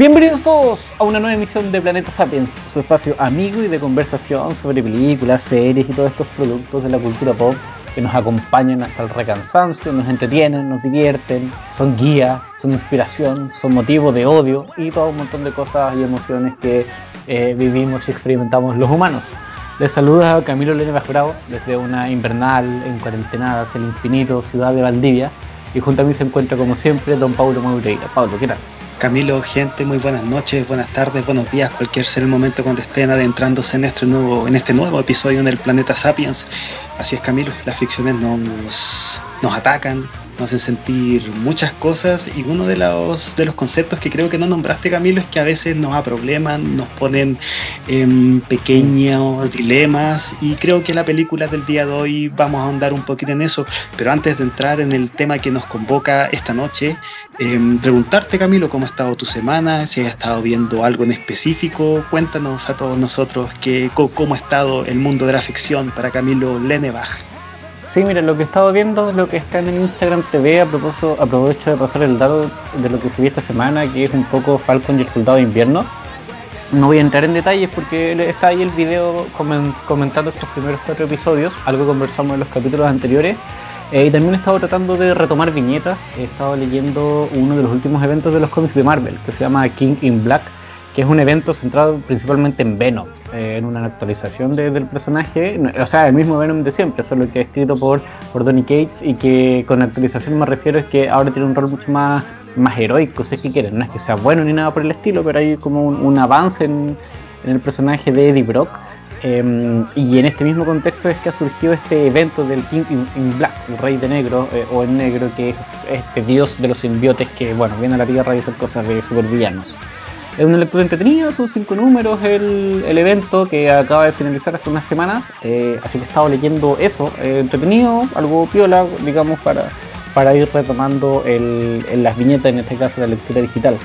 Bienvenidos todos a una nueva emisión de Planeta Sapiens, su espacio amigo y de conversación sobre películas, series y todos estos productos de la cultura pop que nos acompañan hasta el recansancio, nos entretienen, nos divierten, son guía, son inspiración, son motivo de odio y todo un montón de cosas y emociones que eh, vivimos y experimentamos los humanos. Les saluda Camilo Lene Bravo desde una invernal en cuarentenada hacia el infinito ciudad de Valdivia y junto a mí se encuentra como siempre don Paulo Maureira. Pablo, ¿qué tal? Camilo, gente, muy buenas noches, buenas tardes, buenos días, cualquier sea el momento cuando estén adentrándose en este nuevo, en este nuevo episodio del planeta Sapiens. Así es, Camilo, las ficciones nos, nos atacan, nos hacen sentir muchas cosas y uno de los, de los conceptos que creo que no nombraste Camilo es que a veces nos aprobleman, nos ponen en pequeños dilemas y creo que la película del día de hoy vamos a ahondar un poquito en eso, pero antes de entrar en el tema que nos convoca esta noche, em, preguntarte Camilo cómo ha estado tu semana, si has estado viendo algo en específico, cuéntanos a todos nosotros que, cómo ha estado el mundo de la ficción para Camilo Lenebach. Sí, mira, lo que he estado viendo es lo que está en el Instagram TV. A propósito, aprovecho de pasar el dato de lo que subí esta semana, que es un poco Falcon y el Soldado de Invierno. No voy a entrar en detalles porque está ahí el video comentando estos primeros cuatro episodios, algo que conversamos en los capítulos anteriores. Eh, y también he estado tratando de retomar viñetas. He estado leyendo uno de los últimos eventos de los cómics de Marvel, que se llama King in Black, que es un evento centrado principalmente en Venom, eh, en una actualización del personaje, o sea, el mismo Venom de siempre, solo que escrito por, por Donny Cates y que con actualización me refiero es que ahora tiene un rol mucho más, más heroico, si es que quieren, no es que sea bueno ni nada por el estilo, pero hay como un, avance en, el personaje de Eddie Brock. Em, y en este mismo contexto es que ha surgido este evento del King in, Black, el rey de negro eh, o en negro, que es este dios de los simbiotes que bueno viene a la tierra y hace cosas de supervillanos. Es una lectura entretenida, son cinco números el, el evento que acaba de finalizar hace unas semanas, eh, así que he estado leyendo eso, eh, entretenido, algo piola, digamos, para, para ir retomando las viñetas, en este caso la lectura digital.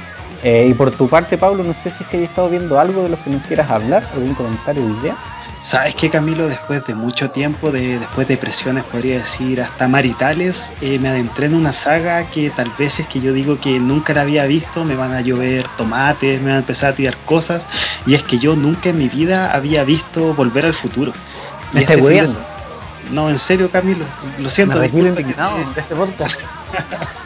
Eh, y por tu parte, Pablo, no sé si es que hayas estado viendo algo de lo que nos quieras hablar, algún comentario o idea. ¿Sabes qué, Camilo? Después de mucho tiempo, de, después de presiones, podría decir, hasta maritales, eh, me adentré en una saga que tal vez es que yo digo que nunca la había visto, me van a llover tomates, me van a empezar a tirar cosas, y es que yo nunca en mi vida había visto Volver al Futuro. ¿Me este No, en serio, Camilo, lo siento. Me indignado de este podcast.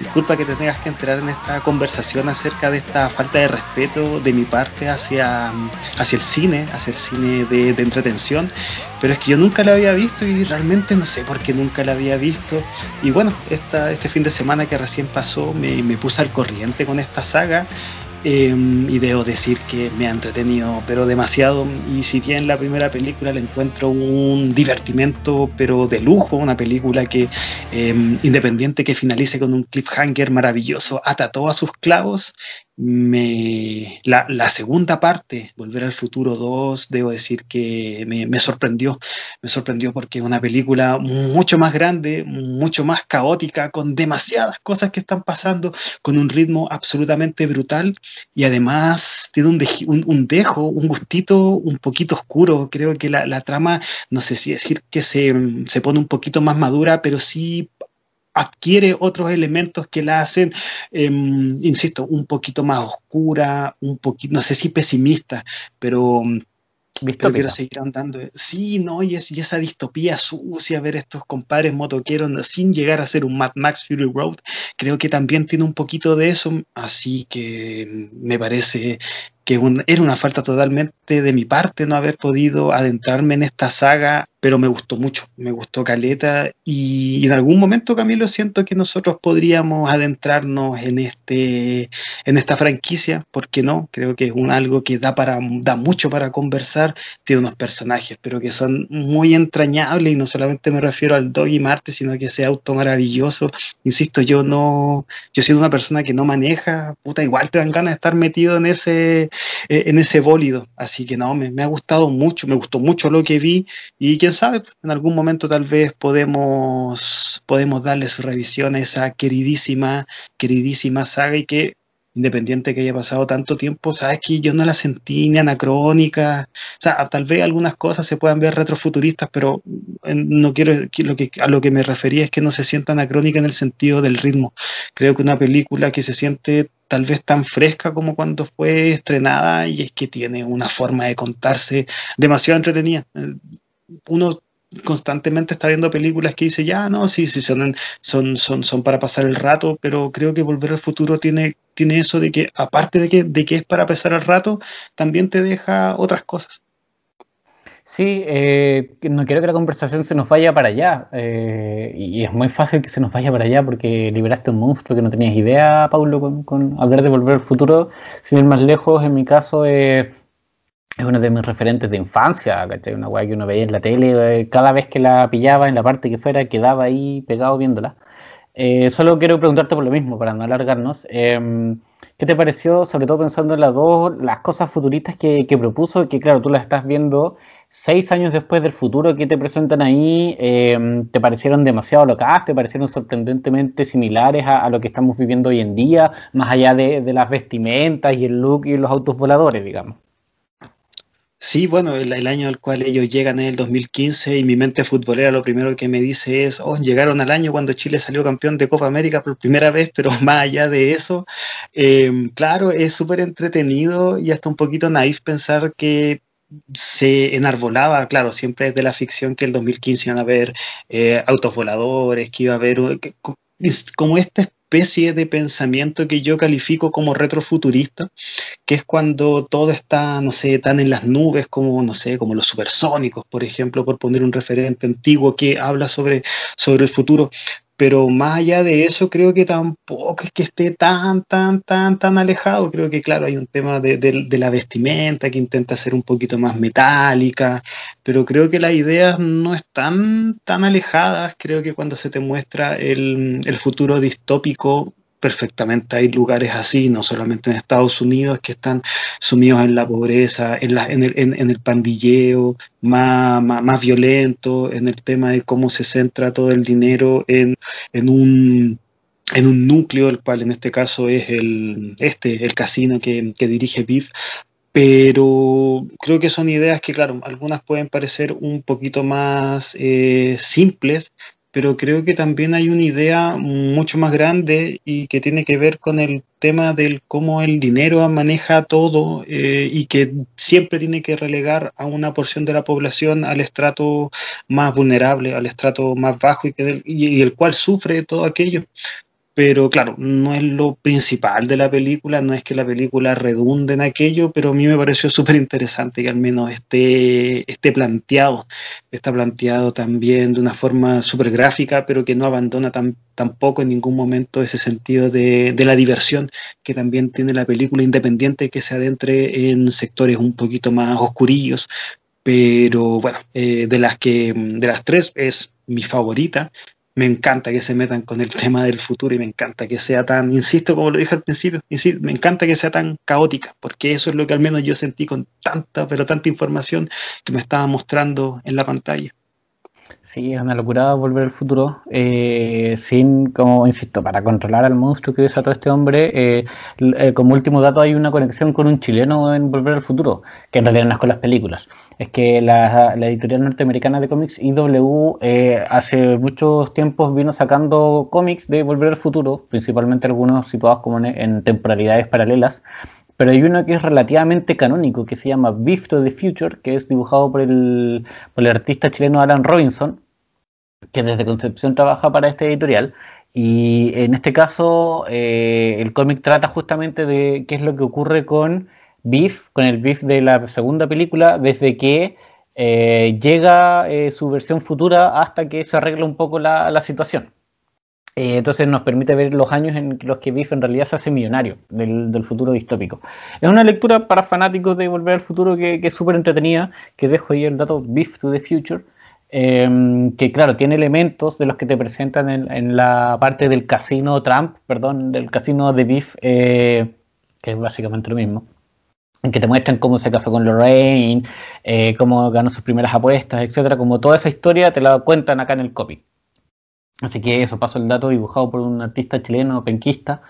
Disculpa que te tengas que entrar en esta conversación acerca de esta falta de respeto de mi parte hacia, hacia el cine, hacia el cine de, entretención, pero es que yo nunca la había visto y realmente no sé por qué nunca la había visto. Y bueno, esta, este fin de semana que recién pasó me puse al corriente con esta saga Em, y debo decir que me ha entretenido, pero demasiado. Y si bien la primera película le encuentro un divertimento, pero de lujo, una película que, em, independiente que finalice con un cliffhanger maravilloso, ata todos a sus clavos, me, la, segunda parte, Volver al Futuro 2, debo decir que me, sorprendió. Me sorprendió porque es una película mucho más grande, mucho más caótica, con demasiadas cosas que están pasando, con un ritmo absolutamente brutal y además tiene un dejo, un gustito un poquito oscuro. Creo que la, la trama, no sé si decir que se, se pone un poquito más madura, pero sí adquiere otros elementos que la hacen, em, insisto, un poquito más oscura, un poquito, no sé si pesimista, pero pero quiero seguir andando. Sí, no, y, es, y, esa distopía sucia, ver estos compadres motoqueros sin llegar a ser un Mad Max Fury Road, creo que también tiene un poquito de eso, así que me parece que era una falta totalmente de mi parte no haber podido adentrarme en esta saga, pero me gustó mucho, me gustó Caleta y, en algún momento Camilo siento que nosotros podríamos adentrarnos en este en esta franquicia, porque no? Creo que es un algo que da para da mucho para conversar, tiene unos personajes, pero que son muy entrañables y no solamente me refiero al Doggy Marte, sino que ese auto maravilloso. Insisto, yo no yo soy una persona que no maneja, puta, igual te dan ganas de estar metido en ese en ese bólido. Así que no, me, ha gustado mucho, me gustó mucho lo que vi y quién sabe, pues, en algún momento tal vez podemos, podemos darle su revisión a esa queridísima, queridísima saga y que independiente que haya pasado tanto tiempo, sabes que yo no la sentí ni anacrónica, o sea, tal vez algunas cosas se puedan ver retrofuturistas, pero no quiero, lo que, a lo que me refería es que no se sienta anacrónica en el sentido del ritmo. Creo que una película que se siente tal vez tan fresca como cuando fue estrenada y es que tiene una forma de contarse demasiado entretenida. Eh, uno constantemente está viendo películas que dice, ya, no, sí, sí, son, son, son, son para pasar el rato, pero creo que Volver al Futuro tiene, tiene eso de que, aparte de que, de es para pasar el rato, también te deja otras cosas. Sí, eh, no quiero que la conversación se nos vaya para allá. Eh, y es muy fácil que se nos vaya para allá porque liberaste un monstruo que no tenías idea, Paulo, con, hablar de volver al futuro. Sin ir más lejos, en mi caso, eh, es uno de mis referentes de infancia. Una weá que uno veía en la tele, eh, cada vez que la pillaba en la parte que fuera, quedaba ahí pegado viéndola. Eh, solo quiero preguntarte por lo mismo, para no alargarnos. Em, ¿Qué te pareció, sobre todo pensando en las dos, las cosas futuristas que, propuso? Que claro, tú las estás viendo seis años después del futuro que te presentan ahí. Em, ¿Te parecieron demasiado locas? ¿Te parecieron sorprendentemente similares a, lo que estamos viviendo hoy en día? Más allá de, de las vestimentas y el look y los autos voladores, digamos. Sí, bueno, el, año al cual ellos llegan es el 2015 y mi mente futbolera lo primero que me dice es, oh, llegaron al año cuando Chile salió campeón de Copa América por primera vez, pero más allá de eso, em, claro, es súper entretenido y hasta un poquito naif pensar que se enarbolaba, claro, siempre es de la ficción que el 2015 iban a haber eh, autos voladores, que iba a haber como esta especie de pensamiento que yo califico como retrofuturista, que es cuando todo está, no sé, tan en las nubes como, no sé, como los supersónicos, por ejemplo, por poner un referente antiguo que habla sobre, sobre el futuro pero más allá de eso, creo que tampoco es que esté tan, tan, tan, tan alejado. Creo que, claro, hay un tema de, la vestimenta que intenta ser un poquito más metálica, pero creo que las ideas no están tan alejadas. Creo que cuando se te muestra el, el futuro distópico, perfectamente. Hay lugares así, no solamente en Estados Unidos, que están sumidos en la pobreza, en, la, en, el, en, el, pandilleo más, más, violento, en el tema de cómo se centra todo el dinero en, un en un núcleo, el cual en este caso es el, este, el casino que, que dirige Biff, pero creo que son ideas que, claro, algunas pueden parecer un poquito más eh, simples, pero creo que también hay una idea mucho más grande y que tiene que ver con el tema del cómo el dinero maneja todo eh, y que siempre tiene que relegar a una porción de la población al estrato más vulnerable, al estrato más bajo y, que y el cual sufre todo aquello pero claro, no es lo principal de la película, no es que la película redunde en aquello, pero a mí me pareció súper interesante que al menos esté, planteado, está planteado también de una forma súper gráfica, pero que no abandona tan, tampoco en ningún momento ese sentido de, de, la diversión que también tiene la película independiente que se adentre en sectores un poquito más oscurillos, pero bueno, eh, de las que de las tres es mi favorita me encanta que se metan con el tema del futuro y me encanta que sea tan, insisto como lo dije al principio, me encanta que sea tan caótica, porque eso es lo que al menos yo sentí con tanta, pero tanta información que me estaba mostrando en la pantalla. Sí, es una locura volver al futuro, eh, sin, como insisto, para controlar al monstruo que desató este hombre. Eh, eh, como último dato, hay una conexión con un chileno en Volver al futuro, que en realidad no con las películas. Es que la, editorial norteamericana de cómics, IW, hace muchos tiempos vino sacando cómics de Volver al futuro, principalmente algunos situados como en temporalidades paralelas pero hay uno que es relativamente canónico, que se llama Beef to the Future, que es dibujado por el, por el artista chileno Alan Robinson, que desde Concepción trabaja para este editorial. Y en este caso, eh, el cómic trata justamente de qué es lo que ocurre con Beef, con el Beef de la segunda película, desde que eh, llega eh, su versión futura hasta que se arregla un poco la situación. Eh, entonces nos permite ver los años en los que Biff en realidad se hace millonario del, futuro distópico. Es una lectura para fanáticos de Volver al Futuro que, es súper entretenida, que dejo ahí el dato Biff to the Future, em, que claro, tiene elementos de los que te presentan en, la parte del casino Trump, perdón, del casino de Biff, eh, que es básicamente lo mismo. En que te muestran cómo se casó con Lorraine, eh, cómo ganó sus primeras apuestas, etcétera. Como toda esa historia te la cuentan acá en el copy. Así que eso, paso el dato dibujado por un artista chileno, penquista.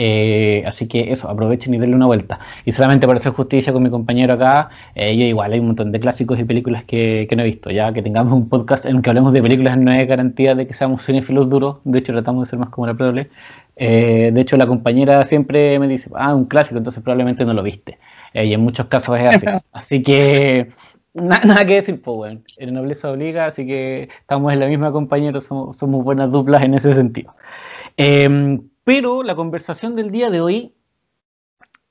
Eh, así que eso, aprovechen y denle una vuelta. Y solamente para hacer justicia con mi compañero acá, eh, yo igual hay un montón de clásicos y películas que, no he visto. Ya que tengamos un podcast en el que hablemos de películas no es garantía de que seamos cinéfilos duros. De hecho, tratamos de ser más como la prole. Eh, de hecho, la compañera siempre me dice, ah, un clásico, entonces probablemente no lo viste. y en muchos casos es así. así que nada que decir, pues el nobleza obliga, así que estamos en la misma compañera, somos, buenas duplas en ese sentido. Em, pero la conversación del día de hoy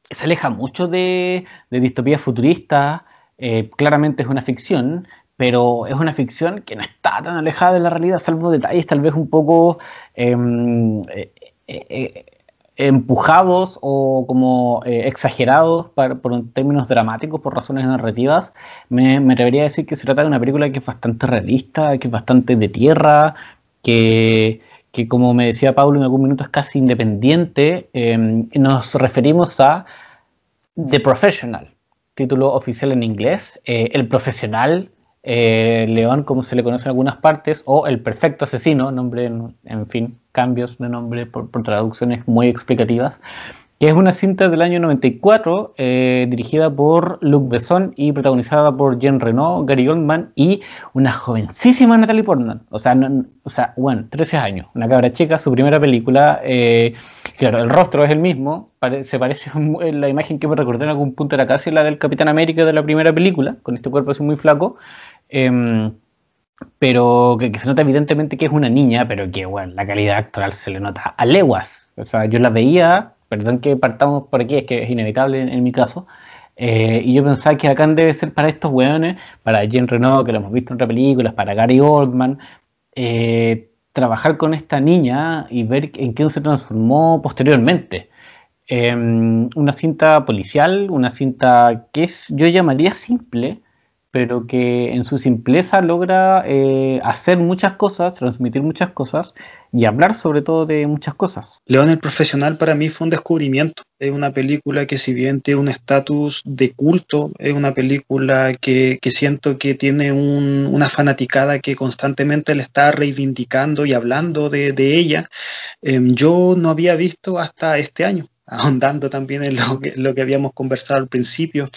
se aleja mucho de, de distopías futuristas. Eh, claramente es una ficción, pero es una ficción que no está tan alejada de la realidad, salvo detalles tal vez un poco em, eh, eh, empujados o como exagerados por términos dramáticos, por razones narrativas. Me, me atrevería a decir que se trata de una película que es bastante realista, que es bastante de tierra, que que como me decía Pablo en algún minuto es casi independiente, em, nos referimos a The Professional, título oficial en inglés, eh, El Profesional, eh, León, como se le conoce en algunas partes, o El Perfecto Asesino, nombre, en, fin, cambios de nombre por traducciones muy explicativas que es una cinta del año 94 eh, dirigida por Luc Besson y protagonizada por Jean Reno, Gary Oldman y una jovencísima Natalie Portman. O sea, o sea, bueno, 13 años, una cabra chica, su primera película. Eh, claro, el rostro es el mismo, se parece la imagen que me recordé en algún punto era casi la del Capitán América de la primera película, con este cuerpo así muy flaco. Em, pero que, que, se nota evidentemente que es una niña, pero que, bueno, la calidad actoral se le nota a leguas. O sea, yo la veía perdón que partamos por aquí, es que es inevitable en, mi caso. Eh, y yo pensaba que acá debe ser para estos weones, para Jean Reno, que lo hemos visto en otras películas, para Gary Oldman, eh, trabajar con esta niña y ver en qué se transformó posteriormente. Em, una cinta policial, una cinta que es, yo llamaría simple, pero que en su simpleza logra eh, hacer muchas cosas, transmitir muchas cosas y hablar sobre todo de muchas cosas. León el Profesional para mí fue un descubrimiento. Es una película que si bien tiene un estatus de culto, es una película que, siento que tiene una fanaticada que constantemente le está reivindicando y hablando de, ella. Em, yo no había visto hasta este año ahondando también en lo que, lo que habíamos conversado al principio.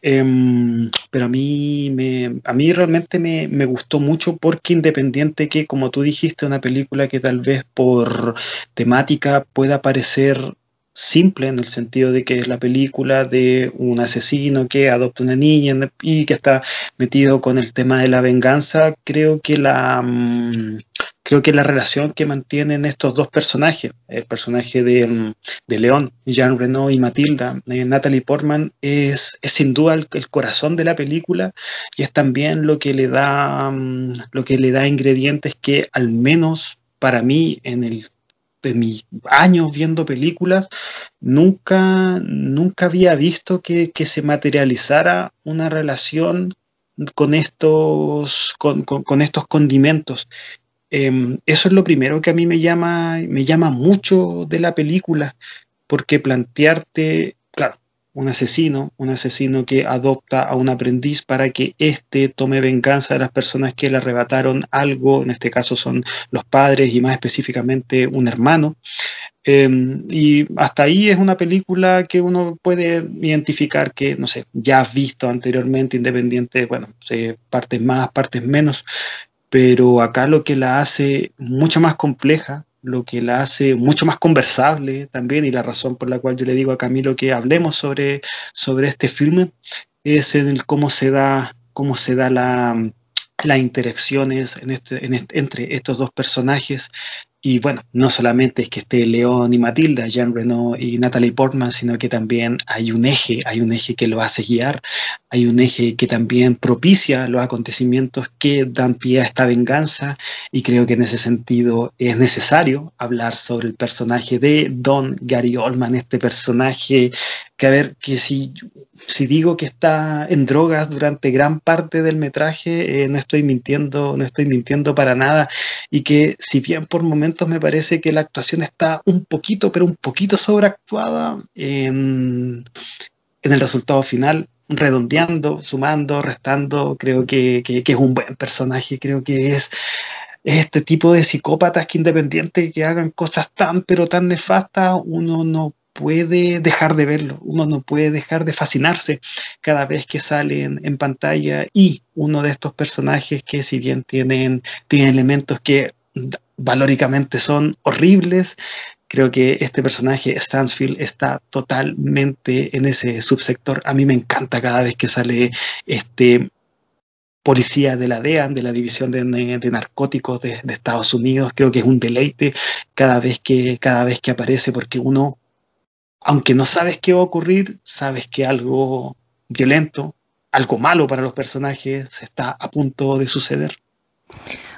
Em, pero a mí, me, a mí realmente me, me, gustó mucho porque independiente que, como tú dijiste, una película que tal vez por temática pueda parecer simple en el sentido de que es la película de un asesino que adopta una niña y que está metido con el tema de la venganza, creo que la... Mm, creo que la relación que mantienen estos dos personajes, el personaje de, León, Jean Reno y Matilda, eh, Natalie Portman, es, sin duda el, corazón de la película y es también lo que le da, mm, lo que le da ingredientes que al menos para mí en el de mis años viendo películas, nunca, nunca había visto que, se materializara una relación con estos, con estos condimentos. Em, eso es lo primero que a mí me llama, me llama mucho de la película, porque plantearte, claro, un asesino, un asesino que adopta a un aprendiz para que éste tome venganza de las personas que le arrebataron algo, en este caso son los padres y más específicamente un hermano. Em, y hasta ahí es una película que uno puede identificar que, no sé, ya has visto anteriormente, independiente, bueno, partes más, partes menos, pero acá lo que la hace mucho más compleja, lo que la hace mucho más conversable también, y la razón por la cual yo le digo a Camilo que hablemos sobre, sobre este filme, es en el cómo se da, cómo se da la, las interacciones este, entre estos dos personajes. Y bueno, no solamente es que esté León y Matilda, Jean Reno y Natalie Portman, sino que también hay un eje, hay un eje que lo hace guiar, hay un eje que también propicia los acontecimientos que dan pie a esta venganza. Y creo que en ese sentido es necesario hablar sobre el personaje de Don Gary Oldman, este personaje que a ver, que si, si digo que está en drogas durante gran parte del metraje, eh, no estoy mintiendo, no estoy mintiendo para nada. Y que si bien por momentos me parece que la actuación está un poquito, pero un poquito sobreactuada en, el resultado final, redondeando, sumando, restando, creo que, es un buen personaje, creo que es este tipo de psicópatas que independiente que hagan cosas tan pero tan nefastas, uno no puede dejar de verlo, uno no puede dejar de fascinarse cada vez que salen en pantalla y uno de estos personajes que si bien tienen, tienen elementos que valóricamente son horribles, creo que este personaje, Stansfield, está totalmente en ese subsector. A mí me encanta cada vez que sale este policía de la DEAN, de la División de, Narcóticos de, de, Estados Unidos. Creo que es un deleite cada vez que, cada vez que aparece porque uno aunque no sabes qué va a ocurrir, sabes que algo violento, algo malo para los personajes está a punto de suceder.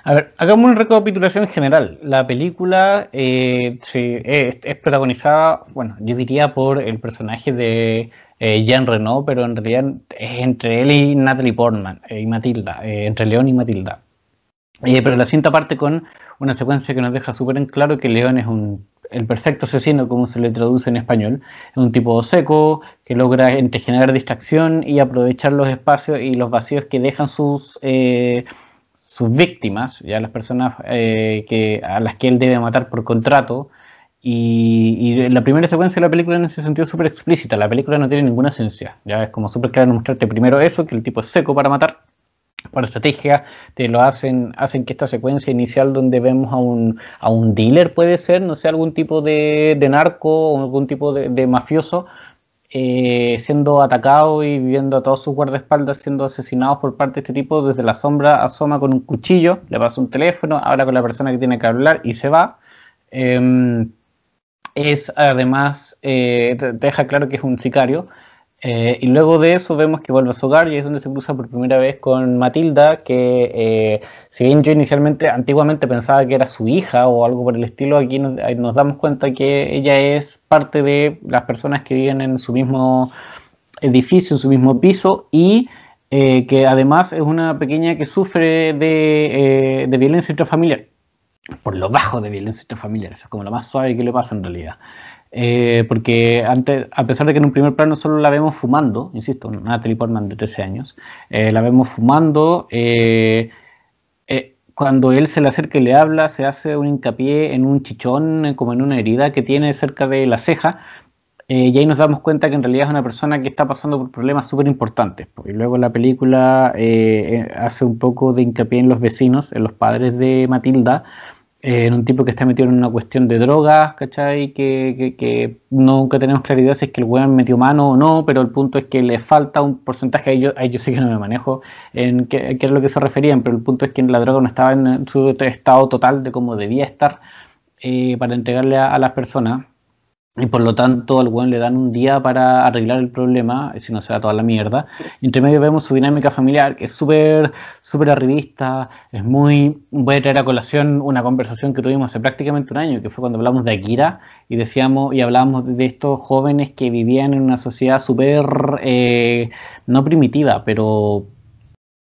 A ver, hagamos una recapitulación general. La película eh, es, protagonizada, bueno, yo diría por el personaje de eh, Jean Reno, pero en realidad es entre él y Natalie Portman eh, y Matilda, entre León y Matilda. pero la cinta parte con una secuencia que nos deja súper en claro que León es un el perfecto asesino, como se le traduce en español, es un tipo seco que logra entre generar distracción y aprovechar los espacios y los vacíos que dejan sus, eh, sus víctimas, ya las personas eh, que, a las que él debe matar por contrato. Y, la primera secuencia de la película en ese sentido es súper explícita. La película no tiene ninguna esencia. Ya es como súper claro mostrarte primero eso, que el tipo es seco para matar por estrategia, te lo hacen, hacen que esta secuencia inicial donde vemos a un, a un dealer puede ser, no sé, algún tipo de, narco o algún tipo de, mafioso eh, siendo atacado y viendo a todos sus guardaespaldas siendo asesinados por parte de este tipo, desde la sombra asoma con un cuchillo, le pasa un teléfono, habla con la persona que tiene que hablar y se va. Em, es además, eh, deja claro que es un sicario eh, y luego de eso vemos que vuelve a su hogar y es donde se cruza por primera vez con Matilda, que eh, si bien yo inicialmente, antiguamente pensaba que era su hija o algo por el estilo, aquí nos, damos cuenta que ella es parte de las personas que viven en su mismo edificio, en su mismo piso y eh, que además es una pequeña que sufre de, de violencia intrafamiliar, por lo bajo de violencia intrafamiliar, eso es como lo más suave que le pasa en realidad. Eh, porque antes, a pesar de que en un primer plano solo la vemos fumando, insisto, Natalie Portman de 13 años, eh, la vemos fumando, eh, cuando él se le acerca y le habla, se hace un hincapié en un chichón, como en una herida que tiene cerca de la ceja, y ahí nos damos cuenta que en realidad es una persona que está pasando por problemas súper importantes. Y luego la película hace un poco de hincapié en los vecinos, en los padres de Matilda, en un tipo que está metido en una cuestión de drogas, ¿cachai? Que, que, nunca tenemos claridad si es que el weón metió mano o no, pero el punto es que le falta un porcentaje, ahí yo, ahí yo sí que no me manejo en qué, qué es lo que se referían, pero el punto es que la droga no estaba en su estado total de como debía estar eh, para entregarle a las personas y por lo tanto al weón le dan un día para arreglar el problema, si no se da toda la mierda. Entre medio vemos su dinámica familiar, que es súper, súper arribista, es muy... Voy a traer a colación una conversación que tuvimos hace prácticamente un año, que fue cuando hablamos de Akira, y decíamos, y hablábamos de estos jóvenes que vivían en una sociedad súper, eh, no primitiva, pero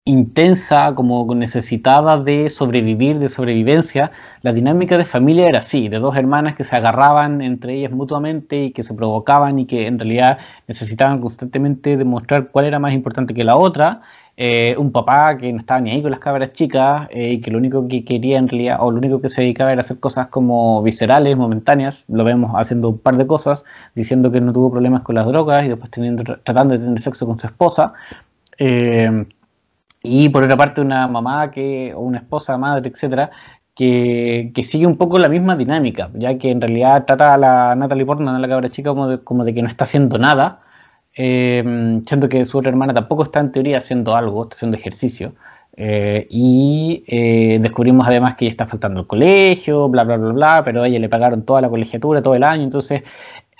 intensa, como necesitada de sobrevivir, de sobrevivencia, la dinámica de familia era así, de dos hermanas que se agarraban entre ellas mutuamente y que se provocaban y que en realidad necesitaban constantemente demostrar cuál era más importante que la otra, eh, un papá que no estaba ni ahí con las cabras chicas eh, y que lo único que quería en realidad, o lo único que se dedicaba era hacer cosas como viscerales, momentáneas, lo vemos haciendo un par de cosas, diciendo que no tuvo problemas con las drogas y después tratando de tener sexo con su esposa. Eh, y por otra parte una mamá que, o una esposa, madre, etcétera, que, que, sigue un poco la misma dinámica, ya que en realidad trata a la Natalie Portman, a la cabra chica, como de, como de que no está haciendo nada, eh, siento que su otra hermana tampoco está en teoría haciendo algo, está haciendo ejercicio. Eh, y eh, descubrimos además que ella está faltando el colegio, bla, bla, bla, bla, pero a ella le pagaron toda la colegiatura, todo el año, entonces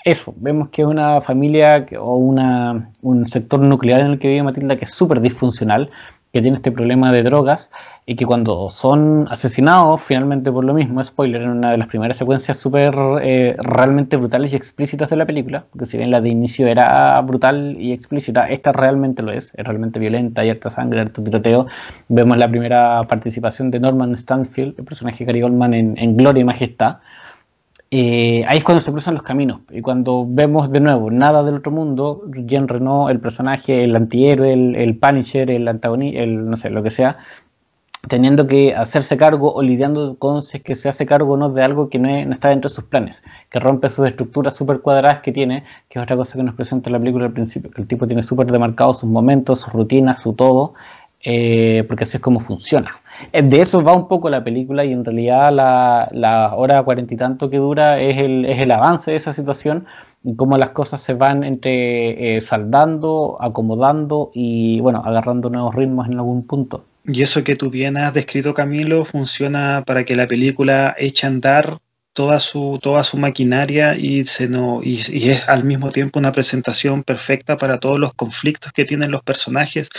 eso, vemos que es una familia o una, un sector nuclear en el que vive Matilda que es súper disfuncional, que tiene este problema de drogas y que cuando son asesinados, finalmente por lo mismo, spoiler, en una de las primeras secuencias súper eh, realmente brutales y explícitas de la película, porque si bien la de inicio era brutal y explícita, esta realmente lo es, es realmente violenta, hay harta sangre, harto tiroteo. Vemos la primera participación de Norman Stanfield, el personaje de Gary Goldman en, en Gloria y Majestad, eh, ahí es cuando se cruzan los caminos. Y cuando vemos de nuevo nada del otro mundo, Jean Renault, el personaje, el antihéroe, el, el Punisher, el antagonista, el no sé, lo que sea, teniendo que hacerse cargo o lidiando con si es que se hace cargo o no de algo que no, está dentro de sus planes, que rompe sus estructuras súper cuadradas que tiene, que es otra cosa que nos presenta la película al principio, que el tipo tiene súper demarcados sus momentos, sus rutinas, su todo, eh, porque así es como funciona. Eh, de eso va un poco la película y en realidad la, hora cuarenta y tanto que dura es el, avance de esa situación y cómo las cosas se van entre eh, saldando, acomodando y bueno, agarrando nuevos ritmos en algún punto. Y eso que tú bien has descrito, Camilo, funciona para que la película eche a andar toda su, toda su maquinaria y, se no, y, es al mismo tiempo una presentación perfecta para todos los conflictos que tienen los personajes,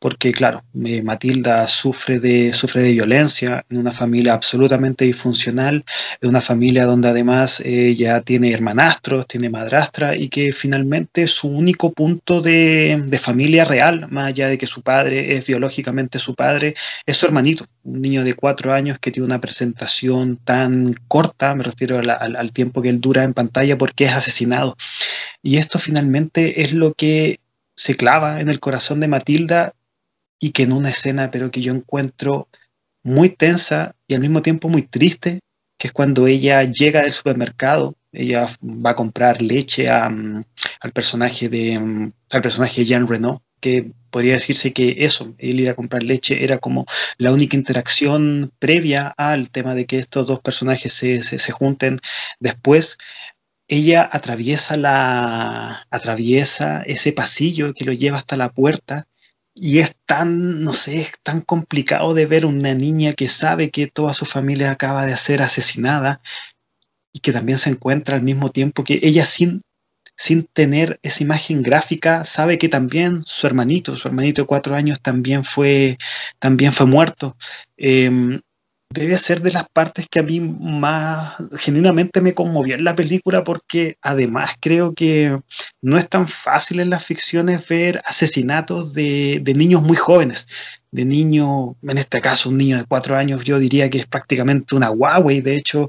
porque claro, eh, Matilda sufre de, sufre de violencia en una familia absolutamente disfuncional, en una familia donde además ella tiene hermanastros, tiene madrastra y que finalmente su único punto de, de familia real, más allá de que su padre es biológicamente su padre, es su hermanito, un niño de cuatro años que tiene una presentación tan corta, refiero al, tiempo que él dura en pantalla porque es asesinado. Y esto finalmente es lo que se clava en el corazón de Matilda y que en una escena, pero que yo encuentro muy tensa y al mismo tiempo muy triste, que es cuando ella llega del supermercado, ella va a comprar leche al personaje de al personaje Jean Renault que podría decirse que eso, el ir a comprar leche era como la única interacción previa al tema de que estos dos personajes se, se, junten después. Ella atraviesa, la, atraviesa ese pasillo que lo lleva hasta la puerta y es tan, no sé, es tan complicado de ver una niña que sabe que toda su familia acaba de ser asesinada y que también se encuentra al mismo tiempo que ella sin sin tener esa imagen gráfica, sabe que también su hermanito, su hermanito de cuatro años también fue, también fue muerto. Em, debe ser de las partes que a mí más genuinamente me conmovió en la película porque además creo que no es tan fácil en las ficciones ver asesinatos de, de niños muy jóvenes de niño, en este caso un niño de cuatro años, yo diría que es prácticamente una Huawei. De hecho,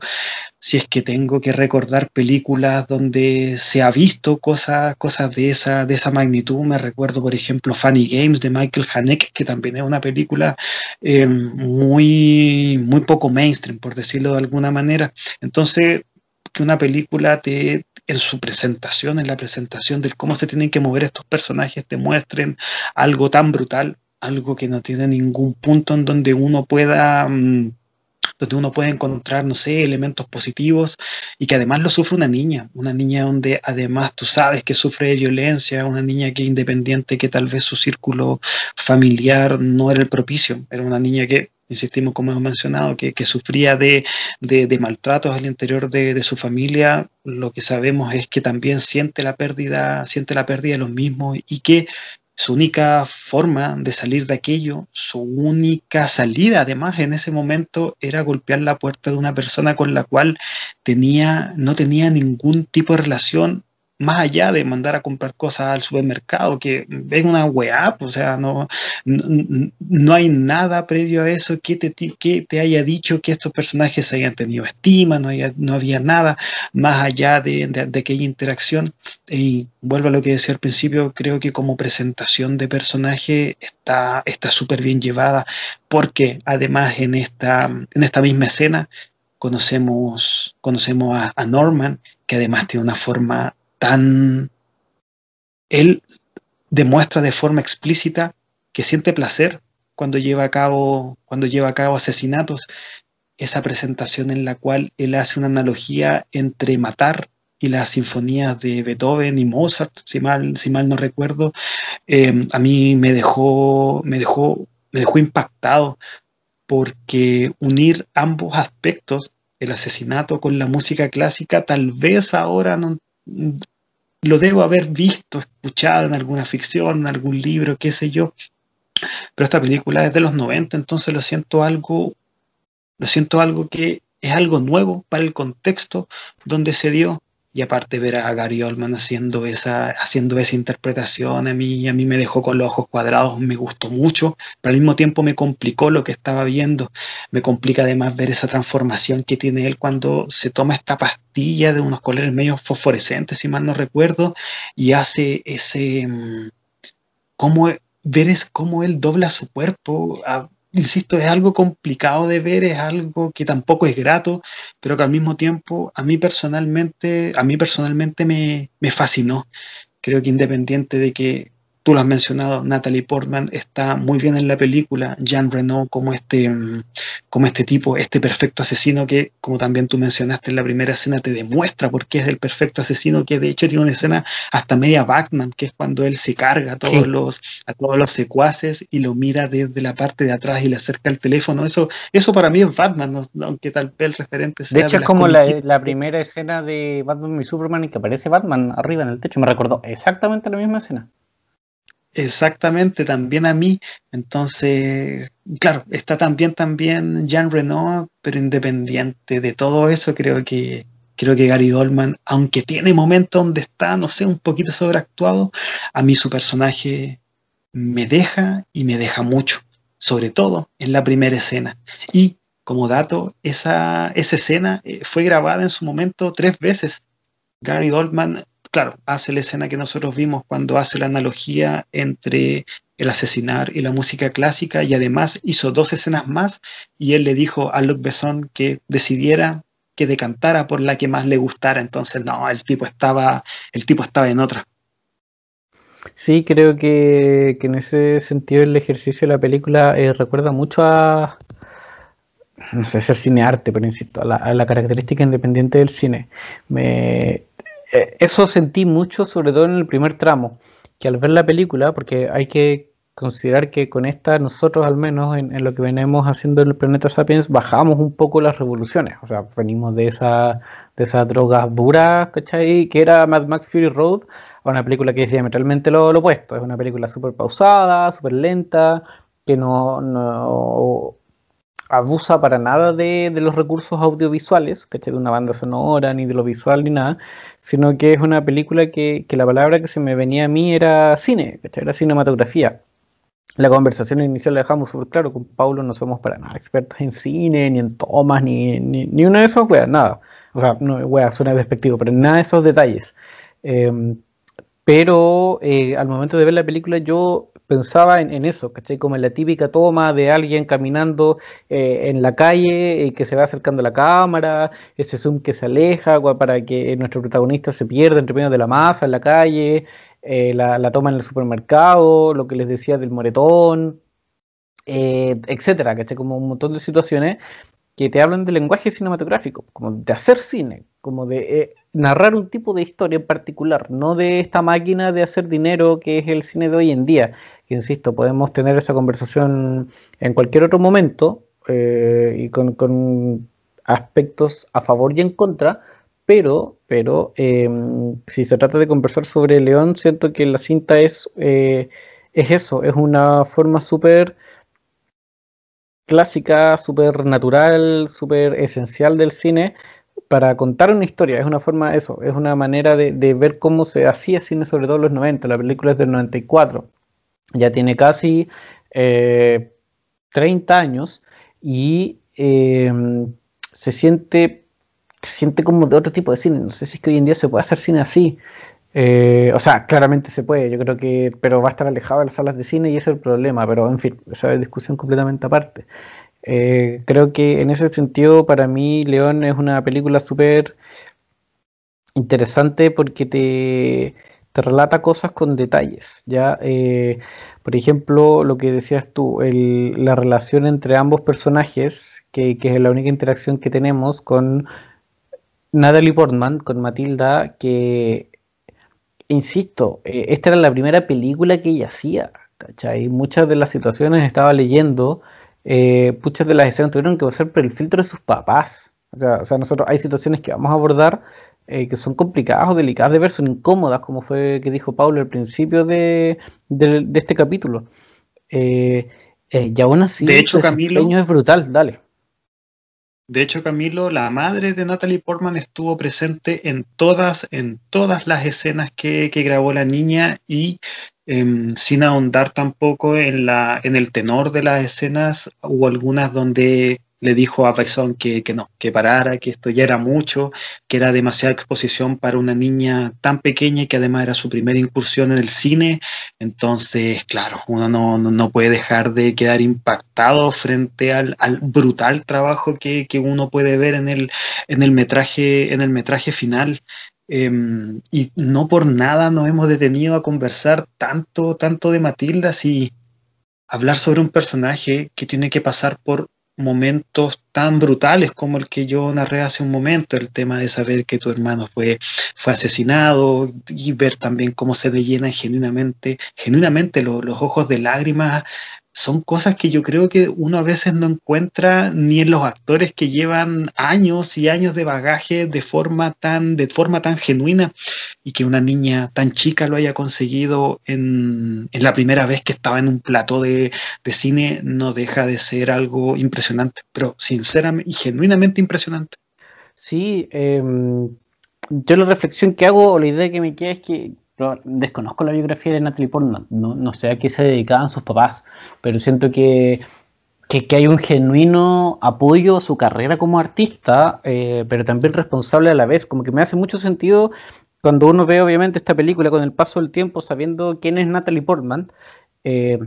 si es que tengo que recordar películas donde se ha visto cosas, cosas de, esa, de esa magnitud, me recuerdo, por ejemplo, Funny Games de Michael Haneke, que también es una película eh, muy, muy poco mainstream, por decirlo de alguna manera. Entonces, que una película te, en su presentación, en la presentación de cómo se tienen que mover estos personajes, te muestren algo tan brutal, algo que no tiene ningún punto en donde uno pueda mm, donde uno encontrar, no sé, elementos positivos y que además lo sufre una niña, una niña donde además tú sabes que sufre de violencia, una niña que independiente, que tal vez su círculo familiar no era el propicio, era una niña que, insistimos como hemos mencionado, que, sufría de, de, maltratos al interior de, de, su familia, lo que sabemos es que también siente la pérdida, siente la pérdida de los mismos y que su única forma de salir de aquello, su única salida además en ese momento era golpear la puerta de una persona con la cual tenía, no tenía ningún tipo de relación más allá de mandar a comprar cosas al supermercado, que ven una weá, pues, o sea, no, no, hay nada previo a eso que te, que te haya dicho que estos personajes hayan tenido estima, no, no había nada más allá de, de, aquella interacción. Y vuelvo a lo que decía al principio, creo que como presentación de personaje está súper bien llevada, porque además en esta, en esta misma escena conocemos, conocemos a Norman, que además tiene una forma tan... Él demuestra de forma explícita que siente placer cuando lleva a cabo, cuando lleva a cabo asesinatos. Esa presentación en la cual él hace una analogía entre matar y las sinfonías de Beethoven y Mozart, si mal, si mal no recuerdo, eh, a mí me dejó, me dejó, me dejó impactado porque unir ambos aspectos, el asesinato con la música clásica, tal vez ahora no, lo debo haber visto, escuchado en alguna ficción, en algún libro, qué sé yo. Pero esta película es de los 90, entonces lo siento algo, lo siento algo que es algo nuevo para el contexto donde se dio. Y aparte ver a Gary Oldman haciendo esa, haciendo esa interpretación, a mí, a mí me dejó con los ojos cuadrados, me gustó mucho, pero al mismo tiempo me complicó lo que estaba viendo. Me complica además ver esa transformación que tiene él cuando se toma esta pastilla de unos colores medio fosforescentes, si mal no recuerdo, y hace ese... Mm, cómo ver es cómo él dobla su cuerpo, insisto, es algo complicado de ver, es algo que tampoco es grato, pero que al mismo tiempo a mí personalmente, a mí personalmente me, me fascinó. Creo que independiente de que tú lo has mencionado, Natalie Portman está muy bien en la película, Jean Renault como este, mm, como este tipo, este perfecto asesino que, como también tú mencionaste en la primera escena, te demuestra por qué es el perfecto asesino, que de hecho tiene una escena hasta media Batman, que es cuando él se carga a todos, los, a todos los secuaces y lo mira desde la parte de atrás y le acerca el teléfono. Eso, eso para mí es Batman, aunque tal vez el referente sea. De hecho, es como la, la, primera escena de Batman y Superman y que aparece Batman arriba en el techo. Me recordó exactamente la misma escena. Exactamente, también a mí. Entonces, claro, está también también Jean Renault, pero independiente de todo eso, creo que creo que Gary Goldman, aunque tiene momentos donde está, no sé, un poquito sobreactuado, a mí su personaje me deja y me deja mucho, sobre todo en la primera escena. Y como dato, esa, esa escena eh, fue grabada en su momento tres veces. Gary Goldman claro, hace la escena que nosotros vimos cuando hace la analogía entre el asesinar y la música clásica y además hizo dos escenas más y él le dijo a Luc Besson que decidiera que decantara por la que más le gustara, entonces no, el tipo estaba, el tipo estaba en otra. Sí, creo que, en ese sentido el ejercicio de la película eh, recuerda mucho a, no sé, ser cinearte, pero insisto, a la, a la característica independiente del cine. Me, eso sentí mucho, sobre todo en el primer tramo, que al ver la película, porque hay que considerar que con esta nosotros al menos en, lo que venimos haciendo en el planeta Sapiens bajamos un poco las revoluciones, o sea, venimos de esa de esas drogas duras, ¿cachai? Que era Mad Max Fury Road, a una película que es diametralmente lo, lo opuesto, es una película súper pausada, súper lenta, que no abusa para nada de, los recursos audiovisuales, ¿cachai? De una banda sonora, ni de lo visual, ni nada, sino que es una película que, la palabra que se me venía a mí era cine, ¿cachai? Era cinematografía. La conversación inicial la dejamos súper claro, con Paulo no somos para nada expertos en cine, ni en tomas, ni, ni, ni una de esos weas, nada. O sea, no, wea, suena despectivo, pero nada de esos detalles. Em, pero eh, al momento de ver la película yo pensaba en, eso, ¿cachai? Como en la típica toma de alguien caminando eh, en la calle y que se va acercando a la cámara, ese zoom que se aleja para que nuestro protagonista se pierda entre medio de la masa en la calle, eh, la, toma en el supermercado, lo que les decía del moretón, etcétera, ¿cachai? Como un montón de situaciones que te hablan de lenguaje cinematográfico, como de hacer cine, como de eh, narrar un tipo de historia en particular, no de esta máquina de hacer dinero que es el cine de hoy en día. Insisto, podemos tener esa conversación en cualquier otro momento eh, y con, aspectos a favor y en contra, pero, pero em, si se trata de conversar sobre León, siento que la cinta es, eh, es eso, es una forma súper clásica, súper natural, súper esencial del cine para contar una historia. Es una forma, eso, es una manera de, ver cómo se hacía cine, sobre todo en los 90. La película es del 94. Ya tiene casi 30 eh, años y eh, se siente se siente como de otro tipo de cine. No sé si es que hoy en día se puede hacer cine así. Eh, o sea, claramente se puede, yo creo que, pero va a estar alejado de las salas de cine y ese es el problema, pero en fin, esa es discusión completamente aparte. Eh, creo que en ese sentido, para mí, León es una película súper interesante porque te, te, relata cosas con detalles, ¿ya? Eh, por ejemplo, lo que decías tú, la relación entre ambos personajes, que, que es la única interacción que tenemos con Natalie Portman, con Matilda, que insisto, eh, esta era la primera película que ella hacía, ¿cachai? Muchas de las situaciones estaba leyendo, eh, muchas de las escenas tuvieron que pasar por el filtro de sus papás. O sea, nosotros hay situaciones que vamos a abordar eh, que son complicadas o delicadas de ver, son incómodas, como fue que dijo Pablo al principio de, este capítulo. y aún así, de hecho, Camilo, es brutal, dale. De hecho, Camilo, la madre de Natalie Portman estuvo presente en todas, en todas las escenas que, grabó la niña y em, sin ahondar tampoco en, la, en el tenor de las escenas, hubo algunas donde le dijo a Paisón que, que, no, que parara, que esto ya era mucho, que era demasiada exposición para una niña tan pequeña y que además era su primera incursión en el cine. Entonces, claro, uno no, no puede dejar de quedar impactado frente al, al brutal trabajo que, que, uno puede ver en el, en el, metraje, en el metraje final. Eh, y no por nada nos hemos detenido a conversar tanto, tanto de Matilda, si hablar sobre un personaje que tiene que pasar por momentos tan brutales como el que yo narré hace un momento, el tema de saber que tu hermano fue, fue asesinado y ver también cómo se le llenan genuinamente, genuinamente los ojos de lágrimas son cosas que yo creo que uno a veces no encuentra ni en los actores que llevan años y años de bagaje de forma tan, de forma tan genuina y que una niña tan chica lo haya conseguido en, en la primera vez que estaba en un plató de, de, cine no deja de ser algo impresionante, pero sinceramente y genuinamente impresionante. Sí, eh, yo la reflexión que hago o la idea que me queda es que desconozco la biografía de Natalie Portman, no, no sé a qué se dedicaban sus papás, pero siento que, que, hay un genuino apoyo a su carrera como artista, eh, pero también responsable a la vez, como que me hace mucho sentido cuando uno ve obviamente esta película con el paso del tiempo, sabiendo quién es Natalie Portman, eh,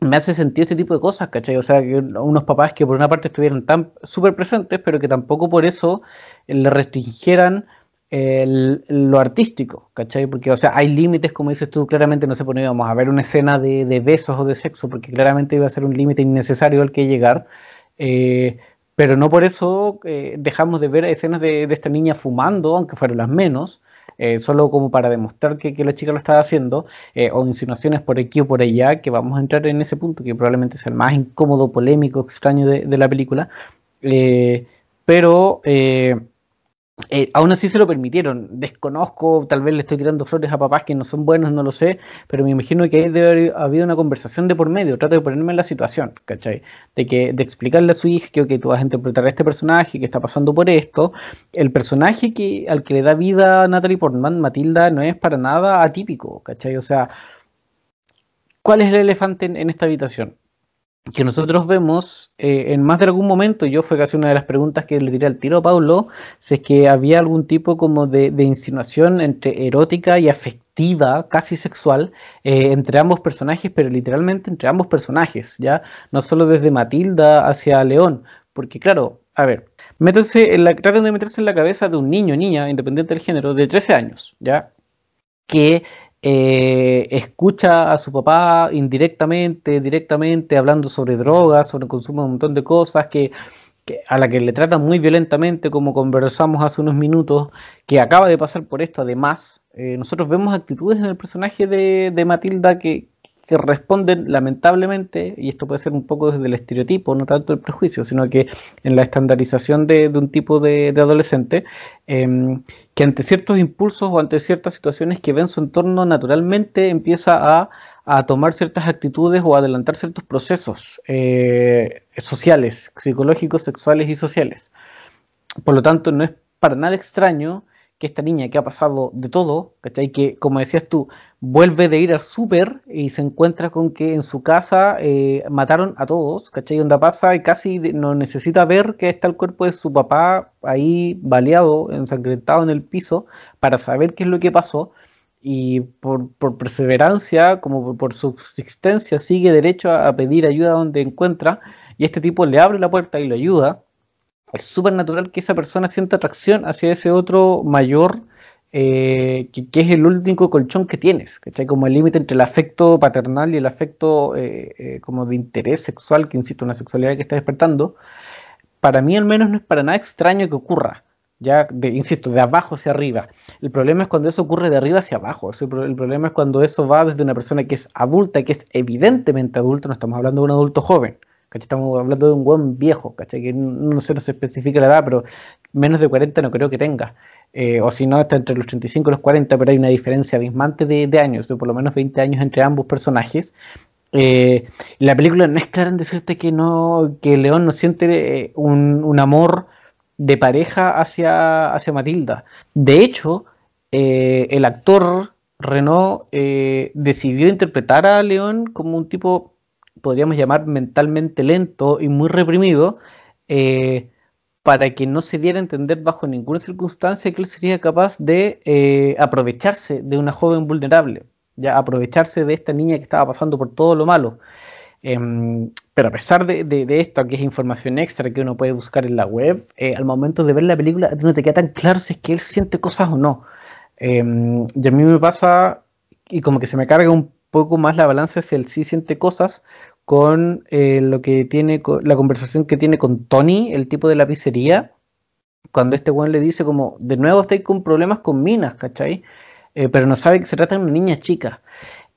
me hace sentido este tipo de cosas, ¿cachai? O sea, que unos papás que por una parte estuvieron tan súper presentes, pero que tampoco por eso le restringieran el, lo artístico, ¿cachai? Porque, o sea, hay límites, como dices tú, claramente no se pone, vamos a ver una escena de, de besos o de sexo, porque claramente iba a ser un límite innecesario al que llegar, eh, pero no por eso eh, dejamos de ver escenas de, de, esta niña fumando, aunque fueran las menos, eh, solo como para demostrar que, que, la chica lo estaba haciendo, eh, o insinuaciones por aquí o por allá, que vamos a entrar en ese punto, que probablemente es el más incómodo, polémico, extraño de, de la película, eh, pero eh, aún así se lo permitieron. Desconozco, tal vez le estoy tirando flores a papás que no son buenos, no lo sé, pero me imagino que ahí debe haber habido una conversación de por medio. Trato de ponerme en la situación, ¿cachai? De, que, de explicarle a su hija que tú vas a interpretar a este personaje que está pasando por esto. El personaje que, al que le da vida a Natalie Portman, Matilda, no es para nada atípico, ¿cachai? O sea, ¿cuál es el elefante en esta habitación? Que nosotros vemos eh, en más de algún momento, yo fue casi una de las preguntas que le tiré al tiro a Paulo, si es que había algún tipo como de, insinuación entre erótica y afectiva, casi sexual, eh, entre ambos personajes, pero literalmente entre ambos personajes, ¿ya? No solo desde Matilda hacia León, porque claro, a ver, métanse en traten de meterse en la cabeza de un niño, niña, independiente del género, de 13 años, ¿ya? Que eh, escucha a su papá indirectamente, directamente, hablando sobre drogas, sobre consumo de un montón de cosas, que, que, a la que le tratan muy violentamente, como conversamos hace unos minutos, que acaba de pasar por esto además. Eh, nosotros vemos actitudes en el personaje de, de Matilda que, que responden lamentablemente, y esto puede ser un poco desde el estereotipo, no tanto el prejuicio, sino que en la estandarización de, un tipo de, adolescente, eh, que ante ciertos impulsos o ante ciertas situaciones que ven su entorno naturalmente empieza a, tomar ciertas actitudes o adelantar ciertos procesos eh, sociales, psicológicos, sexuales y sociales. Por lo tanto, no es para nada extraño que esta niña que ha pasado de todo, ¿cachai? Que, como decías tú, vuelve de ir al súper y se encuentra con que en su casa eh, mataron a todos, ¿cachai? Donde pasa y casi no necesita ver que está el cuerpo de su papá ahí baleado, ensangrentado en el piso, para saber qué es lo que pasó. Y por, por perseverancia, como por, por, subsistencia, sigue derecho a, a pedir ayuda donde encuentra. Y este tipo le abre la puerta y lo ayuda es súper natural que esa persona sienta atracción hacia ese otro mayor, eh, que, es el único colchón que tienes, ¿cachai? Como el límite entre el afecto paternal y el afecto eh, eh, como de interés sexual, que insisto, una sexualidad que está despertando. Para mí al menos no es para nada extraño que ocurra, ya, insisto, de abajo hacia arriba. El problema es cuando eso ocurre de arriba hacia abajo. El problema es cuando eso va desde una persona que es adulta, que es evidentemente adulta, no estamos hablando de un adulto joven, ¿cachai? Estamos hablando de un buen viejo, ¿cachai? Que no se nos especifica la edad, pero menos de 40 no creo que tenga. Eh, o si no, está entre los 35 y los 40, pero hay una diferencia abismante de, años, de por lo menos 20 años entre ambos personajes. Eh, la película no es clara en decirte que no que León no siente eh, un, amor de pareja hacia, hacia Matilda. De hecho, el actor Renault decidió interpretar a León como un tipo podríamos llamar mentalmente lento y muy reprimido, eh, para que no se diera a entender bajo ninguna circunstancia que él sería capaz de eh, aprovecharse de una joven vulnerable, ya aprovecharse de esta niña que estaba pasando por todo lo malo. Em, pero a pesar de, esto, que es información extra que uno puede buscar en la web, eh, al momento de ver la película no te queda tan claro si es que él siente cosas o no. Em, y a mí me pasa, y como que se me carga un poco más la balanza si él sí siente cosas con eh, lo que tiene, la conversación que tiene con Tony, el tipo de la pizzería, cuando este weón le dice como, de nuevo estoy con problemas con minas, ¿cachai? Eh, pero no sabe que se trata de una niña chica.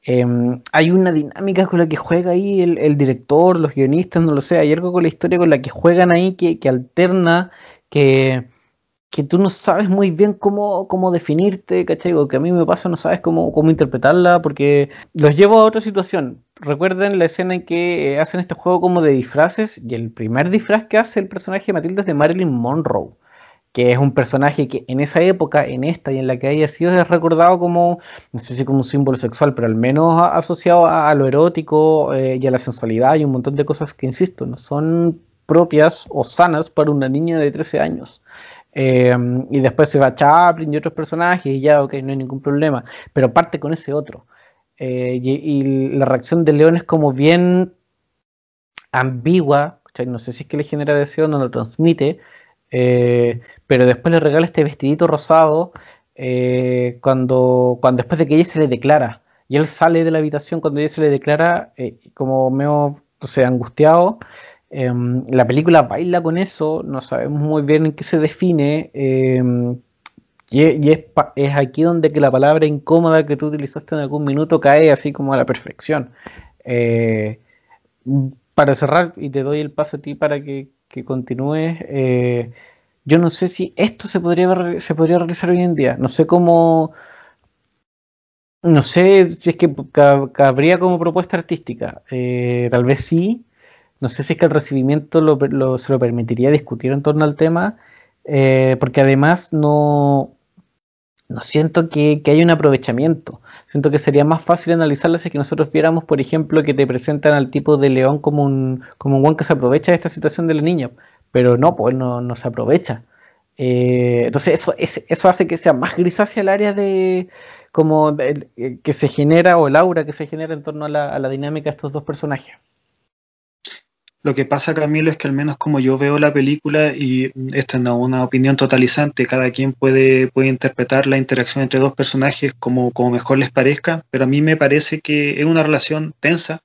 Em, hay una dinámica con la que juega ahí el, director, los guionistas, no lo sé, hay algo con la historia con la que juegan ahí que, alterna, que, que, tú no sabes muy bien cómo, cómo definirte, ¿cachai? O que a mí me pasa, no sabes cómo, cómo interpretarla, porque los llevo a otra situación. Recuerden la escena en que hacen este juego como de disfraces, y el primer disfraz que hace el personaje de Matilda es de Marilyn Monroe que es un personaje que en esa época, en esta y en la que haya sido, es recordado como, no sé si como un símbolo sexual, pero al menos asociado a, lo erótico eh, y a la sensualidad y un montón de cosas que, insisto, no son propias o sanas para una niña de 13 años. Eh, y después se va Chaplin y otros personajes y ya, ok, no hay ningún problema, pero parte con ese otro. Eh, y, la reacción de León es como bien ambigua, no sé si es que le genera deseo no lo transmite, eh, pero después le regala este vestidito rosado cuando, cuando después de que ella se le declara. Y él sale de la habitación cuando ella se le declara como medio sea, angustiado. Em, la película baila con eso, no sabemos muy bien en qué se define. Em, y, es, es, aquí donde que la palabra incómoda que tú utilizaste en algún minuto cae así como a la perfección. para cerrar, y te doy el paso a ti para que que continúe. Eh, yo no sé si esto se podría, se podría realizar hoy en día. No sé cómo. No sé si es que cabría como propuesta artística. Eh, tal vez sí. No sé si es que el recibimiento se lo permitiría discutir en torno al tema. Eh, porque además no, siento que, que haya un aprovechamiento. Siento que sería más fácil analizarlo si que nosotros viéramos, por ejemplo, que te presentan al tipo de león como un, como un buen que se aprovecha de esta situación de la niña. Pero no, pues no, se aprovecha. Eh, entonces eso, eso hace que sea más grisácea el área de como eh, que se genera o el aura que se genera en torno a la, a la dinámica de estos dos personajes. Lo que pasa, Camilo, es que al menos como yo veo la película, y esta es una opinión totalizante, cada quien puede, puede interpretar la interacción entre dos personajes como, como mejor les parezca, pero a mí me parece que es una relación tensa,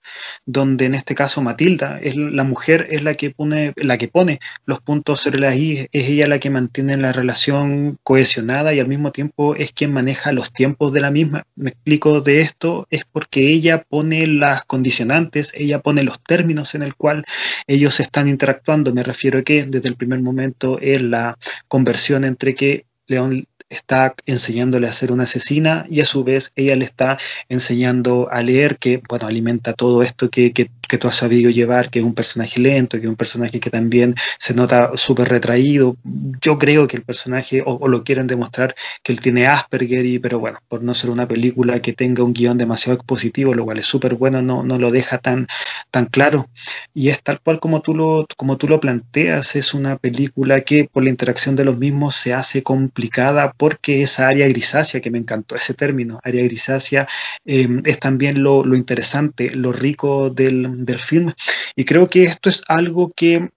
donde en este caso Matilda, es la mujer es la que pone, la que pone los puntos sobre las I, es ella la que mantiene la relación cohesionada y al mismo tiempo es quien maneja los tiempos de la misma. Me explico de esto, es porque ella pone las condicionantes, ella pone los términos en el cual ellos están interactuando. Me refiero a que desde el primer momento es la conversión entre que León está enseñándole a ser una asesina y a su vez ella le está enseñando a leer, que bueno, alimenta todo esto que, que, que tú has sabido llevar, que es un personaje lento, que es un personaje que también se nota súper retraído. Yo creo que el personaje, o, lo quieren demostrar, que él tiene Asperger, pero bueno, por no ser una película que tenga un guion demasiado expositivo, lo cual es súper bueno, no, no lo deja tan, tan claro. Y es tal cual como tú, lo, como tú lo planteas, es una película que por la interacción de los mismos se hace complicada porque esa área grisácea, que me encantó ese término, área grisácea, eh, es también lo, lo interesante, lo rico del del film. Y creo que esto es algo que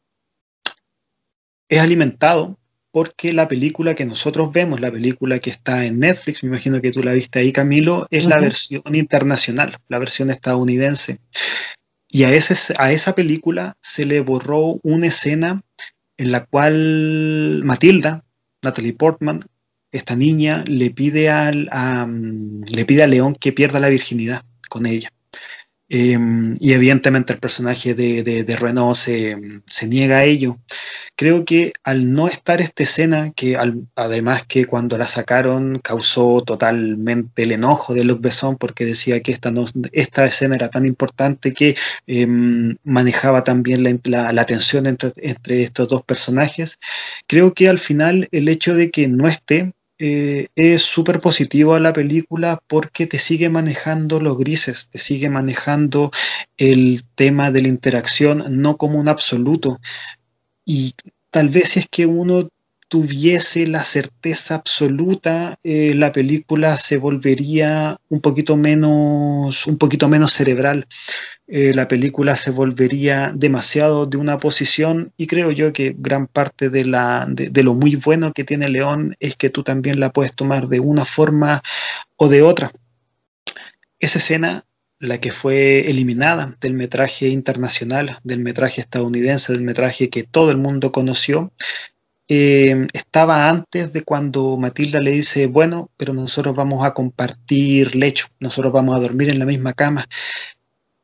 es alimentado porque la película que nosotros vemos, la película que está en Netflix, me imagino que tú la viste ahí, Camilo, es la versión internacional, la versión estadounidense. Y a, ese, a esa película se le borró una escena en la cual Matilda, Natalie Portman, esta niña, le pide, al, a, le pide a León que pierda la virginidad con ella. Em, y evidentemente el personaje de, de, Renault se, niega a ello. Creo que al no estar esta escena, que además que cuando la sacaron causó totalmente el enojo de Luc Besson porque decía que esta, esta escena era tan importante que em, manejaba también la, la, tensión entre, entre estos dos personajes, creo que al final el hecho de que no esté eh, es súper positivo a la película porque te sigue manejando los grises, te sigue manejando el tema de la interacción no como un absoluto. y tal vez si es que uno tuviese la certeza absoluta, eh, la película se volvería un poquito menos, un poquito menos cerebral. Eh, la película se volvería demasiado de una posición y creo yo que gran parte de, la, de, lo muy bueno que tiene León es que tú también la puedes tomar de una forma o de otra. Esa escena la que fue eliminada del metraje internacional, del metraje estadounidense, del metraje que todo el mundo conoció, eh, estaba antes de cuando Matilda le dice, bueno, pero nosotros vamos a compartir lecho, nosotros vamos a dormir en la misma cama,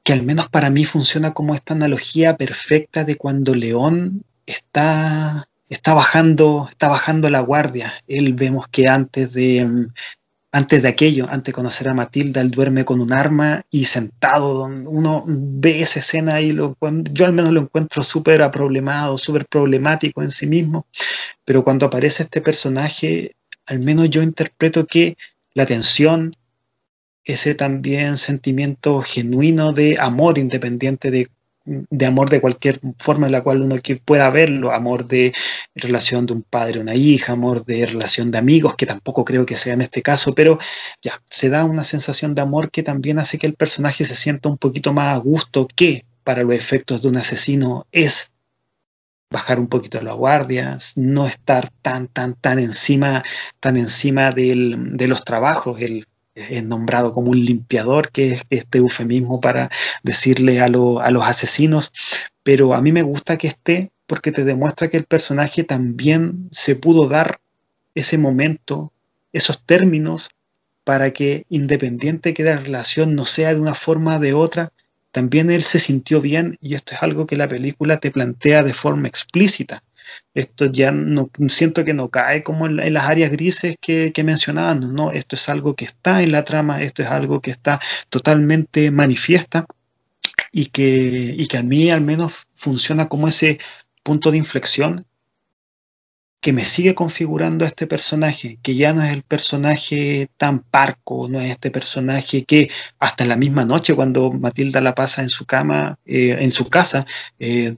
que al menos para mí funciona como esta analogía perfecta de cuando León está, está, bajando, está bajando la guardia. Él vemos que antes de, antes de aquello, antes de conocer a Matilda, él duerme con un arma y sentado, uno ve esa escena y lo, yo al menos lo encuentro súper problemado, súper problemático en sí mismo, pero cuando aparece este personaje, al menos yo interpreto que la tensión, ese también sentimiento genuino de amor independiente de de amor de cualquier forma en la cual uno pueda verlo, amor de relación de un padre una hija, amor de relación de amigos, que tampoco creo que sea en este caso, pero ya, se da una sensación de amor que también hace que el personaje se sienta un poquito más a gusto que para los efectos de un asesino es bajar un poquito la guardia, no estar tan, tan, tan encima, tan encima del, de los trabajos, el es nombrado como un limpiador, que es este eufemismo para decirle a, a los asesinos, pero a mí me gusta que esté porque te demuestra que el personaje también se pudo dar ese momento, esos términos, para que independiente que la relación no sea de una forma o de otra, también él se sintió bien y esto es algo que la película te plantea de forma explícita. Esto ya no siento que no cae como en, las áreas grises que, que no, esto es algo que está en la trama, esto es algo que está totalmente manifiesta y que, y que a mí al menos funciona como ese punto de inflexión que me sigue configurando a este personaje, que ya no es el personaje tan parco, no es este personaje que hasta en la misma noche cuando Matilda la pasa en su cama, eh, en su casa, eh,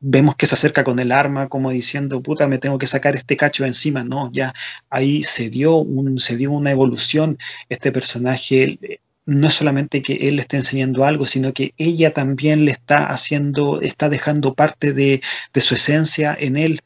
vemos que se acerca con el arma como diciendo, puta, me tengo que sacar este cacho encima, no, ya ahí se dio, un, se dio una evolución, este personaje no es solamente que él le esté enseñando algo, sino que ella también le está haciendo, está dejando parte de su esencia en él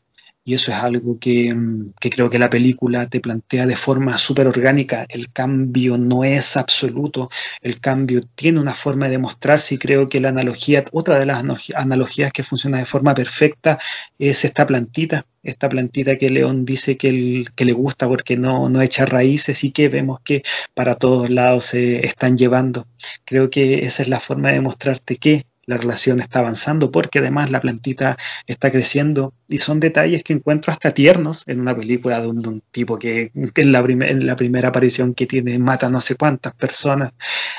y eso es algo que, mm, que, creo que la película te plantea de forma súper orgánica. El cambio no es absoluto, el cambio tiene una forma de mostrarse y creo que la analogía, otra de las analogías que funciona de forma perfecta es esta plantita, esta plantita que León dice que, que le gusta porque no, no echa raíces y que vemos que para todos lados se están llevando. Creo que esa es la forma de mostrarte que la relación está avanzando porque además la plantita está creciendo y son detalles que encuentro hasta tiernos en una película de un, tipo que, en, la primera aparición que tiene mata no sé cuántas personas.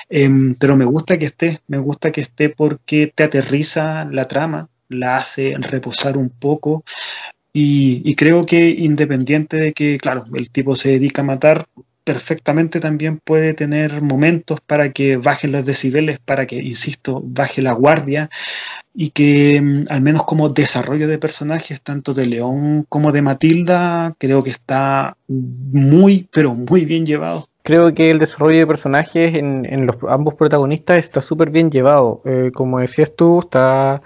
Em, pero me gusta que esté, me gusta que esté porque te aterriza la trama, la hace reposar un poco y, y creo que independiente de que, claro, el tipo se dedica a matar, perfectamente también puede tener momentos para que bajen los decibeles, para que, insisto, baje la guardia y que mm, al menos como desarrollo de personajes, tanto de León como de Matilda, creo que está muy, pero muy bien llevado. Creo que el desarrollo de personajes en, los ambos protagonistas está súper bien llevado. Eh, como decías tú, está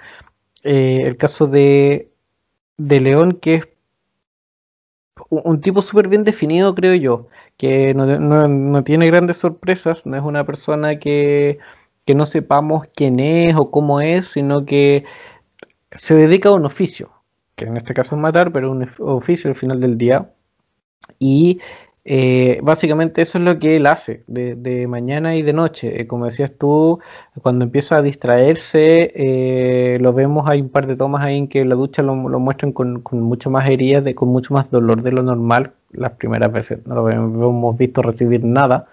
eh, el caso de, de León, que es un tipo súper bien definido, creo yo, que no, tiene grandes sorpresas, no es una persona que, que, no sepamos quién es o cómo es, sino que se dedica a un oficio, que en este caso es matar, pero un oficio al final del día. Y eh, básicamente eso es lo que él hace de, mañana y de noche. Eh, como decías tú, cuando empieza a distraerse, eh, lo vemos, hay un par de tomas ahí en que la ducha lo, muestran con, mucho más heridas, con mucho más dolor de lo normal. Las primeras veces no lo hemos visto recibir nada,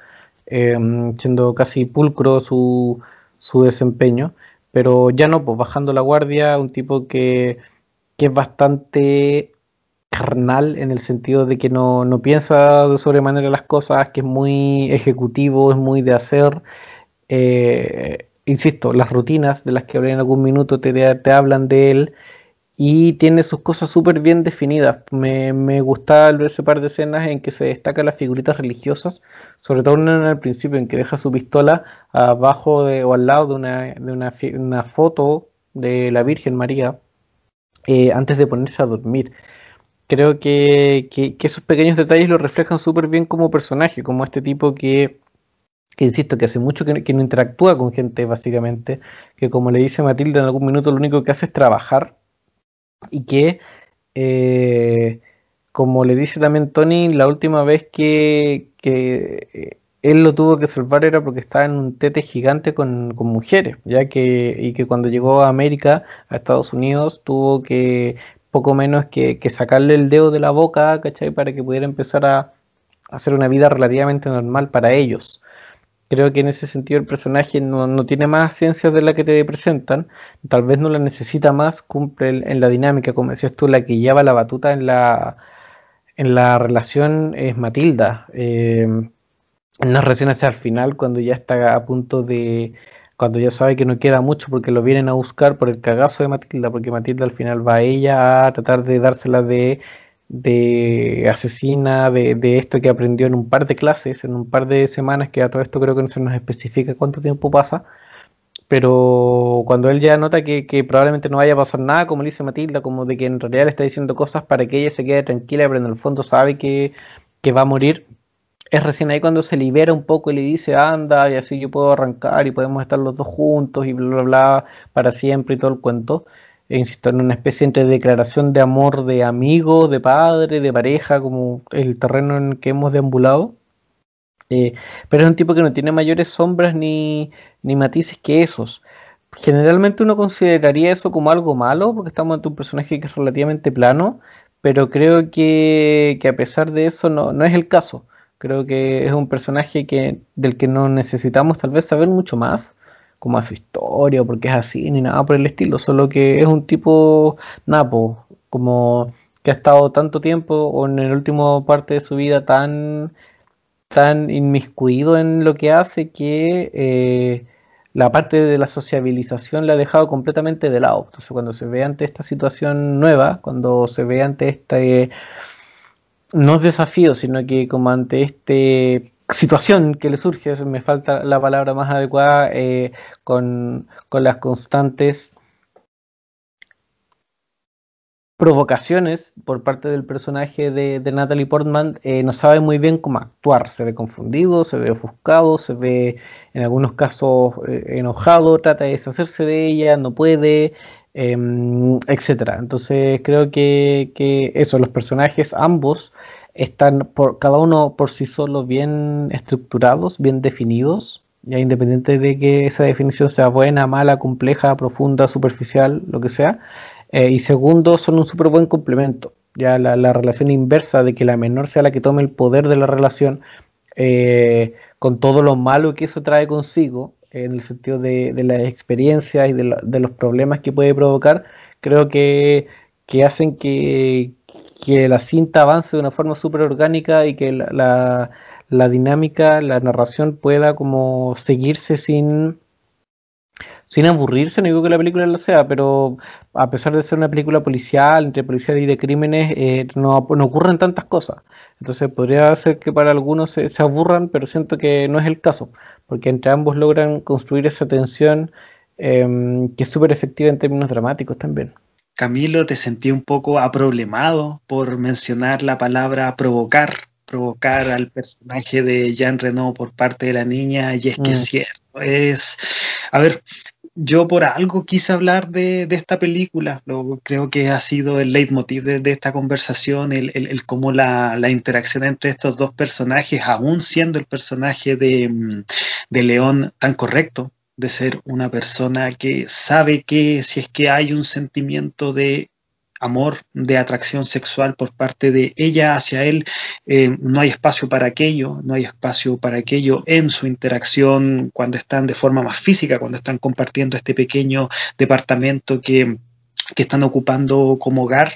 siendo casi pulcro su, su desempeño. Pero ya no, pues bajando la guardia, un tipo que, que es bastante carnal en el sentido de que no, no piensa de sobremanera las cosas, que es muy ejecutivo, es muy de hacer. Eh, insisto, las rutinas de las que hablé en algún minuto te, te hablan de él y tiene sus cosas súper bien definidas. Me, me gusta ese par de escenas en que se destacan las figuritas religiosas, sobre todo en el principio en que deja su pistola abajo o al lado de una, de una, una foto de la Virgen María eh, antes de ponerse a dormir. Creo que, que, esos pequeños detalles lo reflejan súper bien como personaje, como este tipo que, que insisto, que hace mucho que, que, no interactúa con gente, básicamente, que como le dice Matilda en algún minuto, lo único que hace es trabajar y que, eh, como le dice también Tony, la última vez que, que él lo tuvo que salvar era porque estaba en un tete gigante con, mujeres, ya que, y que cuando llegó a América, a Estados Unidos, tuvo que poco menos que, sacarle el dedo de la boca, ¿cachai? Para que pudiera empezar a hacer una vida relativamente normal para ellos. Creo que en ese sentido el personaje no, tiene más ciencias de la que te presentan, tal vez no la necesita más, cumple en la dinámica, como decías tú, la que lleva la batuta en la, en la relación es Matilda. Eh, no recién hacia el final, cuando ya está a punto de. Cuando ya sabe que no queda mucho porque lo vienen a buscar por el cagazo de Matilda, porque Matilda al final va a ella a tratar de dársela de, de asesina, de, de, esto que aprendió en un par de clases, en un par de semanas, que a todo esto creo que no se nos especifica cuánto tiempo pasa. Pero cuando él ya nota que, que probablemente no vaya a pasar nada, como le dice Matilda, como de que en realidad le está diciendo cosas para que ella se quede tranquila, pero en el fondo sabe que, que va a morir, es recién ahí cuando se libera un poco y le dice, anda, y así yo puedo arrancar y podemos estar los dos juntos y bla, bla, bla, para siempre y todo el cuento. E insisto, en una especie entre declaración de amor de amigo, de padre, de pareja, como el terreno en el que hemos deambulado. Eh, pero es un tipo que no tiene mayores sombras ni, ni matices que esos. Generalmente uno consideraría eso como algo malo, porque estamos ante un personaje que es relativamente plano, pero creo que, que a pesar de eso no, no es el caso. Creo que es un personaje que, del que no necesitamos tal vez saber mucho más, como a su historia, porque es así, ni nada por el estilo, solo que es un tipo napo, como que ha estado tanto tiempo o en la última parte de su vida tan, tan inmiscuido en lo que hace que eh, la parte de la sociabilización la ha dejado completamente de lado. Entonces cuando se ve ante esta situación nueva, cuando se ve ante este no es desafío, sino que como ante esta situación que le surge, me falta la palabra más adecuada, eh, con, las constantes provocaciones por parte del personaje de, Natalie Portman, eh, no sabe muy bien cómo actuar. Se ve confundido, se ve ofuscado, se ve en algunos casos eh, enojado, trata de deshacerse de ella, no puede, Em, etcétera. Entonces creo que, que, eso, los personajes ambos están por cada uno por sí solo bien estructurados, bien definidos, ya independiente de que esa definición sea buena, mala, compleja, profunda, superficial, lo que sea. Eh, y segundo, son un súper buen complemento. Ya la, la, relación inversa de que la menor sea la que tome el poder de la relación, eh, con todo lo malo que eso trae consigo, en el sentido de, de las experiencias y de, los problemas que puede provocar, creo que, hacen que, la cinta avance de una forma súper orgánica y que la, la, dinámica, la narración pueda como seguirse sin, sin aburrirse, no digo que la película lo sea, pero a pesar de ser una película policial, entre policial y de crímenes, eh, no, ocurren tantas cosas. Entonces podría ser que para algunos se, aburran, pero siento que no es el caso, porque entre ambos logran construir esa tensión em, que es súper efectiva en términos dramáticos también. Camilo, te sentí un poco aproblemado por mencionar la palabra provocar, provocar al personaje de Jean Renault por parte de la niña, y es que es mm. cierto, es, a ver, yo por algo quise hablar de, esta película, creo que ha sido el leitmotiv de, esta conversación, el, el, cómo la, interacción entre estos dos personajes, aún siendo el personaje de, mm, de León tan correcto, de ser una persona que sabe que si es que hay un sentimiento de amor, de atracción sexual por parte de ella hacia él, eh, no hay espacio para aquello, no hay espacio para aquello en su interacción cuando están de forma más física, cuando están compartiendo este pequeño departamento que, están ocupando como hogar.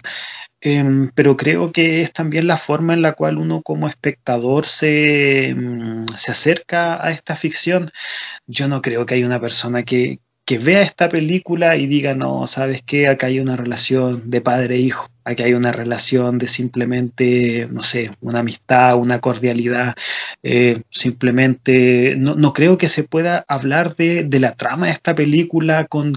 Em, pero creo que es también la forma en la cual uno como espectador se, mm, se acerca a esta ficción. Yo no creo que haya una persona que, que vea esta película y diga, no, ¿sabes qué? Acá hay una relación de padre e hijo, aquí hay una relación de simplemente, no sé, una amistad, una cordialidad, eh, simplemente, no, creo que se pueda hablar de, la trama de esta película con,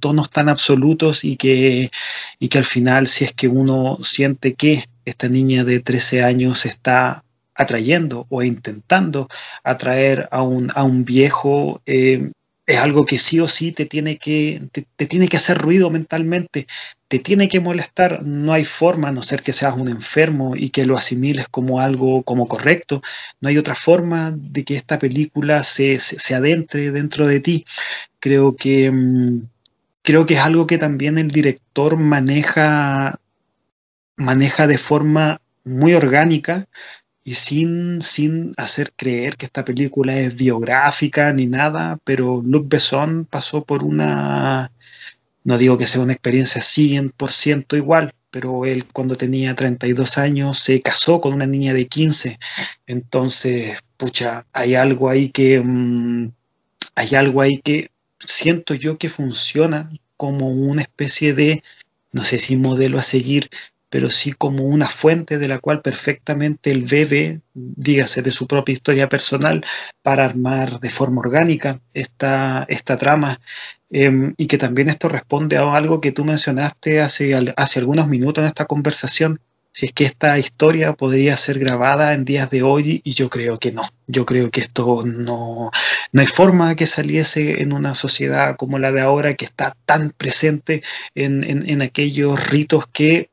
tonos tan absolutos y que, y que al final, si es que uno siente que esta niña de 13 años está atrayendo o intentando atraer a un, a un viejo, eh, es algo que sí o sí te tiene que, te, tiene que hacer ruido mentalmente, te tiene que molestar, no hay forma, a no ser que seas un enfermo y que lo asimiles como algo como correcto, no hay otra forma de que esta película se, se, adentre dentro de ti. Creo que, mm, creo que es algo que también el director maneja, maneja de forma muy orgánica, y sin, sin hacer creer que esta película es biográfica ni nada, pero Luc Besson pasó por una, no digo que sea una experiencia 100% igual, pero él cuando tenía 32 años se casó con una niña de 15, entonces, pucha, hay algo ahí que, mm, hay algo ahí que siento yo que funciona como una especie de, no sé si modelo a seguir, pero sí como una fuente de la cual perfectamente él bebe, dígase, de su propia historia personal para armar de forma orgánica esta, esta trama. Em, y que también esto responde a algo que tú mencionaste hace, hace algunos minutos en esta conversación, si es que esta historia podría ser grabada en días de hoy y yo creo que no. Yo creo que esto no, no hay forma que saliese en una sociedad como la de ahora que está tan presente en, en aquellos ritos que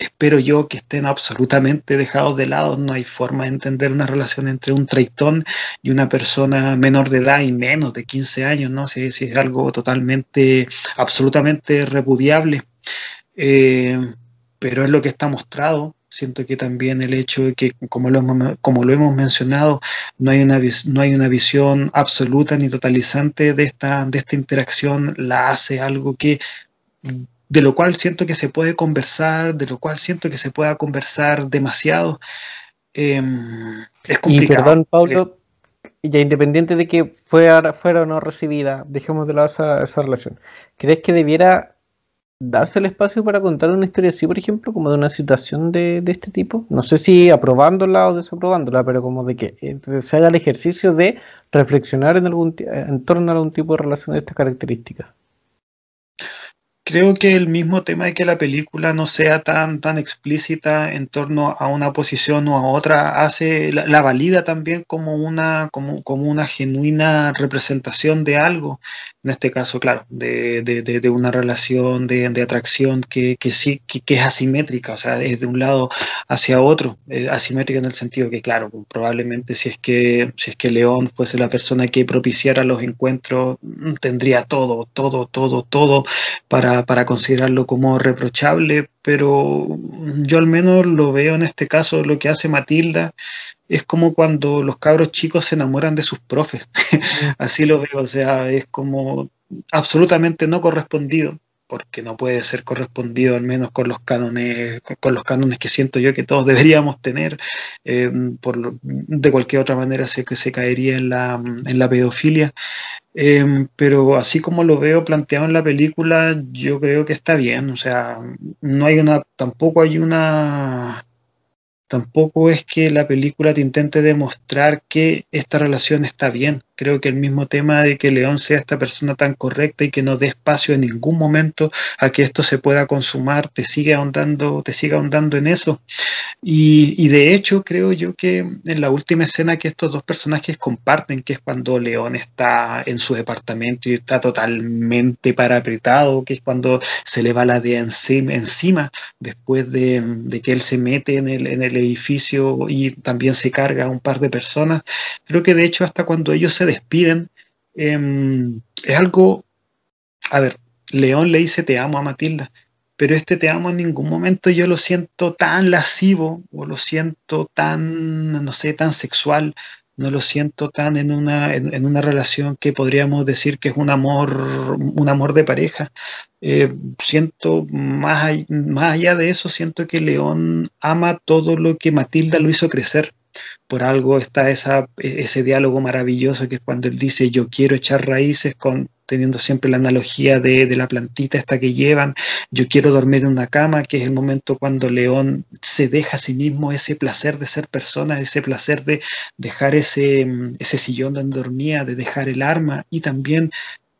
espero yo que estén absolutamente dejados de lado. No hay forma de entender una relación entre un traitón y una persona menor de edad y menos de 15 años, ¿no? Si, es algo totalmente, absolutamente repudiable. Eh, pero es lo que está mostrado. Siento que también el hecho de que, como lo, como lo hemos mencionado, no hay, una, no hay una visión absoluta ni totalizante de esta, de esta interacción, la hace algo que de lo cual siento que se puede conversar, de lo cual siento que se pueda conversar demasiado. Em, es complicado. Y perdón, Pablo, ya independiente de que fuera, fuera o no recibida, dejemos de lado esa, esa relación. ¿Crees que debiera darse el espacio para contar una historia así, por ejemplo, como de una situación de, de, este tipo? No sé si aprobándola o desaprobándola, pero como de que eh, se haga el ejercicio de reflexionar en, algún, en torno a algún tipo de relación de estas características. Creo que el mismo tema de que la película no sea tan, tan explícita en torno a una posición o a otra hace la, valida también como una, como, como, una genuina representación de algo. En este caso, claro, de, de, una relación de, atracción que, que sí que, es asimétrica, o sea, es de un lado hacia otro, asimétrica en el sentido que, claro, probablemente si es que si es que León fuese la persona que propiciara los encuentros, tendría todo, todo, todo, todo para para, considerarlo como reprochable, pero yo al menos lo veo en este caso, lo que hace Matilda es como cuando los cabros chicos se enamoran de sus profes, así lo veo, o sea, es como absolutamente no correspondido porque no puede ser correspondido al menos con los cánones, con los cánones que siento yo que todos deberíamos tener. Eh, por, de cualquier otra manera sé que se caería en la, en la pedofilia. Eh, pero así como lo veo planteado en la película, yo creo que está bien. O sea, no hay una, tampoco hay una tampoco es que la película te intente demostrar que esta relación está bien. Creo que el mismo tema de que León sea esta persona tan correcta y que no dé espacio en ningún momento a que esto se pueda consumar, te sigue ahondando, te sigue ahondando en eso. Y, de hecho, creo yo que en la última escena que estos dos personajes comparten, que es cuando León está en su departamento y está totalmente parapetado, que es cuando se le va la de encima, encima después de, que él se mete en el, en el edificio y también se carga a un par de personas. Creo que de hecho hasta cuando ellos se despiden, em, es algo, a ver, León le dice te amo a Matilda, pero este te amo en ningún momento yo lo siento tan lascivo o lo siento tan, no sé, tan sexual no lo siento tan en una, en, una relación que podríamos decir que es un amor, un amor de pareja. Eh, siento más, más allá de eso, siento que León ama todo lo que Matilda lo hizo crecer. Por algo está esa, ese diálogo maravilloso que es cuando él dice yo quiero echar raíces con teniendo siempre la analogía de, de, la plantita esta que llevan, yo quiero dormir en una cama, que es el momento cuando León se deja a sí mismo ese placer de ser persona, ese placer de dejar ese, ese sillón donde dormía, de dejar el arma y también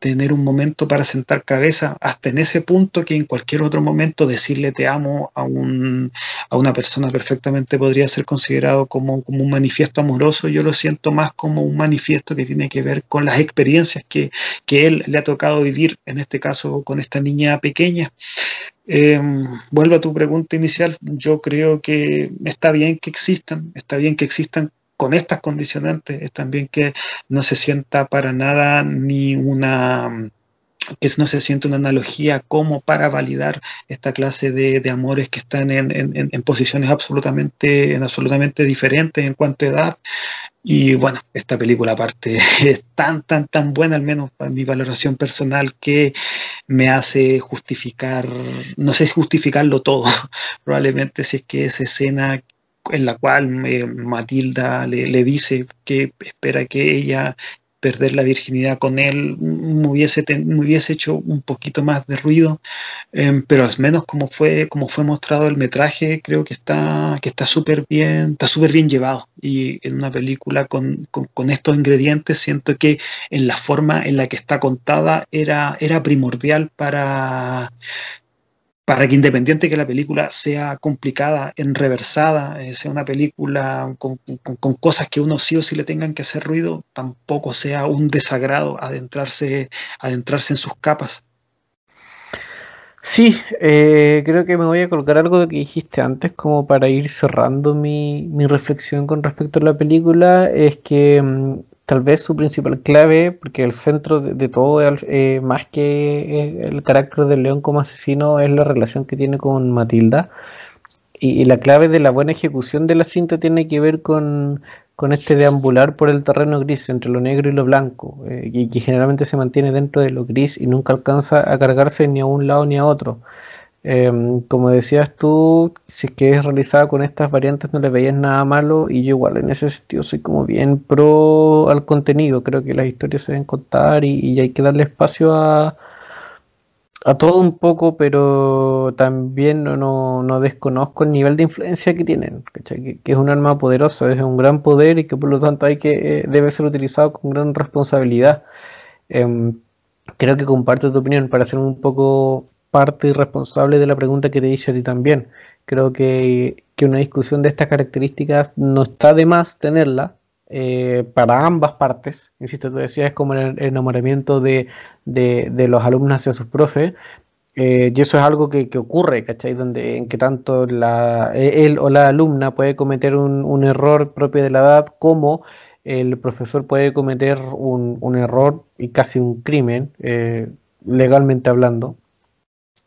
tener un momento para sentar cabeza, hasta en ese punto que en cualquier otro momento decirle te amo a, un, a una persona perfectamente podría ser considerado como, como, un manifiesto amoroso, yo lo siento más como un manifiesto que tiene que ver con las experiencias que, que él le ha tocado vivir, en este caso con esta niña pequeña. Eh, vuelvo a tu pregunta inicial, yo creo que está bien que existan, está bien que existan con estas condicionantes es también que no se sienta para nada ni una que no se siente una analogía como para validar esta clase de, de amores que están en, en, posiciones absolutamente, en absolutamente diferentes en cuanto a edad. Y bueno, esta película aparte es tan, tan, tan buena, al menos para mi valoración personal, que me hace justificar, no sé si justificarlo todo, probablemente si es que esa escena en la cual eh, Matilda le, dice que espera que ella perder la virginidad con él me hubiese, hubiese hecho un poquito más de ruido, eh, pero al menos como fue, como fue mostrado el metraje, creo que está que está súper bien, está súper bien llevado. Y en una película con, con, con, estos ingredientes siento que en la forma en la que está contada era, era primordial para, para que independiente que la película sea complicada, enreversada, eh, sea una película con, cosas que uno sí o sí le tengan que hacer ruido, tampoco sea un desagrado adentrarse, adentrarse en sus capas. Sí, eh, creo que me voy a colocar algo de que dijiste antes como para ir cerrando mi, mi reflexión con respecto a la película, es que mm, tal vez su principal clave, porque el centro de, todo, eh, más que eh, el carácter del león como asesino, es la relación que tiene con Matilda. Y, y, la clave de la buena ejecución de la cinta tiene que ver con, con este deambular por el terreno gris, entre lo negro y lo blanco, eh, y que generalmente se mantiene dentro de lo gris y nunca alcanza a cargarse ni a un lado ni a otro. Eh, como decías tú, si es que es realizada con estas variantes no le veías nada malo y yo igual en ese sentido soy como bien pro al contenido, creo que las historias se deben contar y, hay que darle espacio a, a todo un poco, pero también no, no, no, desconozco el nivel de influencia que tienen, que, es un arma poderosa, es un gran poder y que por lo tanto hay que eh, debe ser utilizado con gran responsabilidad. Eh, creo que comparto tu opinión para ser un poco parte y responsable de la pregunta que te hice a ti también. Creo que, que una discusión de estas características no está de más tenerla eh, para ambas partes. Insisto, tú decías, es como el enamoramiento de, de, los alumnos hacia sus profes. Eh, y eso es algo que, que, ocurre, ¿cachai? Donde en que tanto la, él o la alumna puede cometer un, un error propio de la edad como el profesor puede cometer un, un error y casi un crimen, eh, legalmente hablando,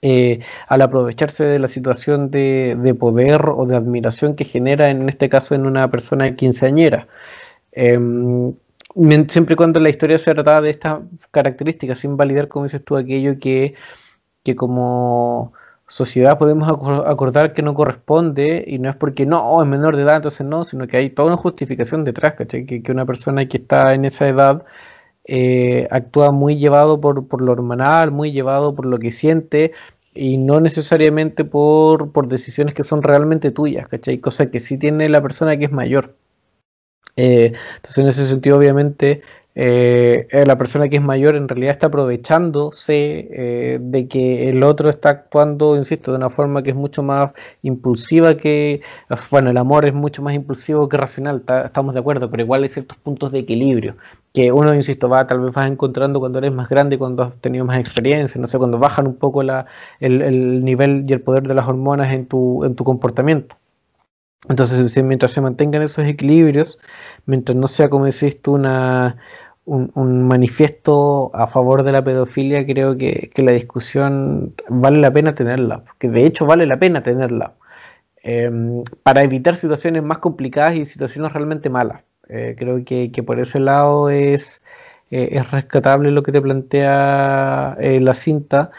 eh, al aprovecharse de la situación de, de, poder o de admiración que genera, en este caso, en una persona quinceañera. Eh, siempre y cuando la historia se trata de estas características, sin validar, como dices tú, aquello que, que como sociedad podemos acordar que no corresponde y no es porque no, es menor de edad, entonces no, sino que hay toda una justificación detrás, ¿cachai? Que, que una persona que está en esa edad eh, actúa muy llevado por, por, lo hormonal, muy llevado por lo que siente y no necesariamente por, por decisiones que son realmente tuyas, ¿cachai? Cosa que sí tiene la persona que es mayor. Eh, entonces, en ese sentido, obviamente, eh, la persona que es mayor en realidad está aprovechándose eh, de que el otro está actuando, insisto, de una forma que es mucho más impulsiva que, bueno, el amor es mucho más impulsivo que racional, estamos de acuerdo, pero igual hay ciertos puntos de equilibrio que uno, insisto, va tal vez vas encontrando cuando eres más grande, cuando has tenido más experiencia, no sé, cuando bajan un poco la, el, el nivel y el poder de las hormonas en tu, en tu comportamiento. Entonces, mientras se mantengan esos equilibrios, mientras no sea, como decís tú, una, un, un, manifiesto a favor de la pedofilia, creo que, que, la discusión vale la pena tenerla, porque de hecho vale la pena tenerla, eh, para evitar situaciones más complicadas y situaciones realmente malas. Eh, creo que, que, por ese lado es, eh, es rescatable lo que te plantea eh, la cinta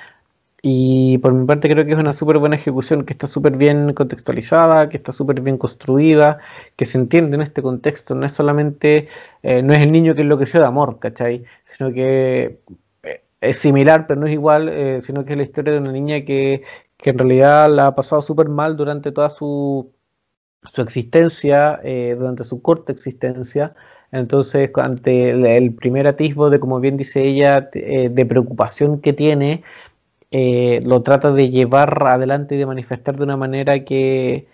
Y por mi parte creo que es una súper buena ejecución, que está súper bien contextualizada, que está súper bien construida, que se entiende en este contexto. No es solamente, eh, no es el niño que enloqueció de amor, ¿cachai? Sino que eh, es similar, pero no es igual, eh, sino que es la historia de una niña que, que en realidad la ha pasado súper mal durante toda su, su existencia, durante su corta existencia. Entonces, ante el, primer atisbo de, como bien dice ella, de preocupación que tiene, eh, lo trata de llevar adelante y de manifestar de una manera que,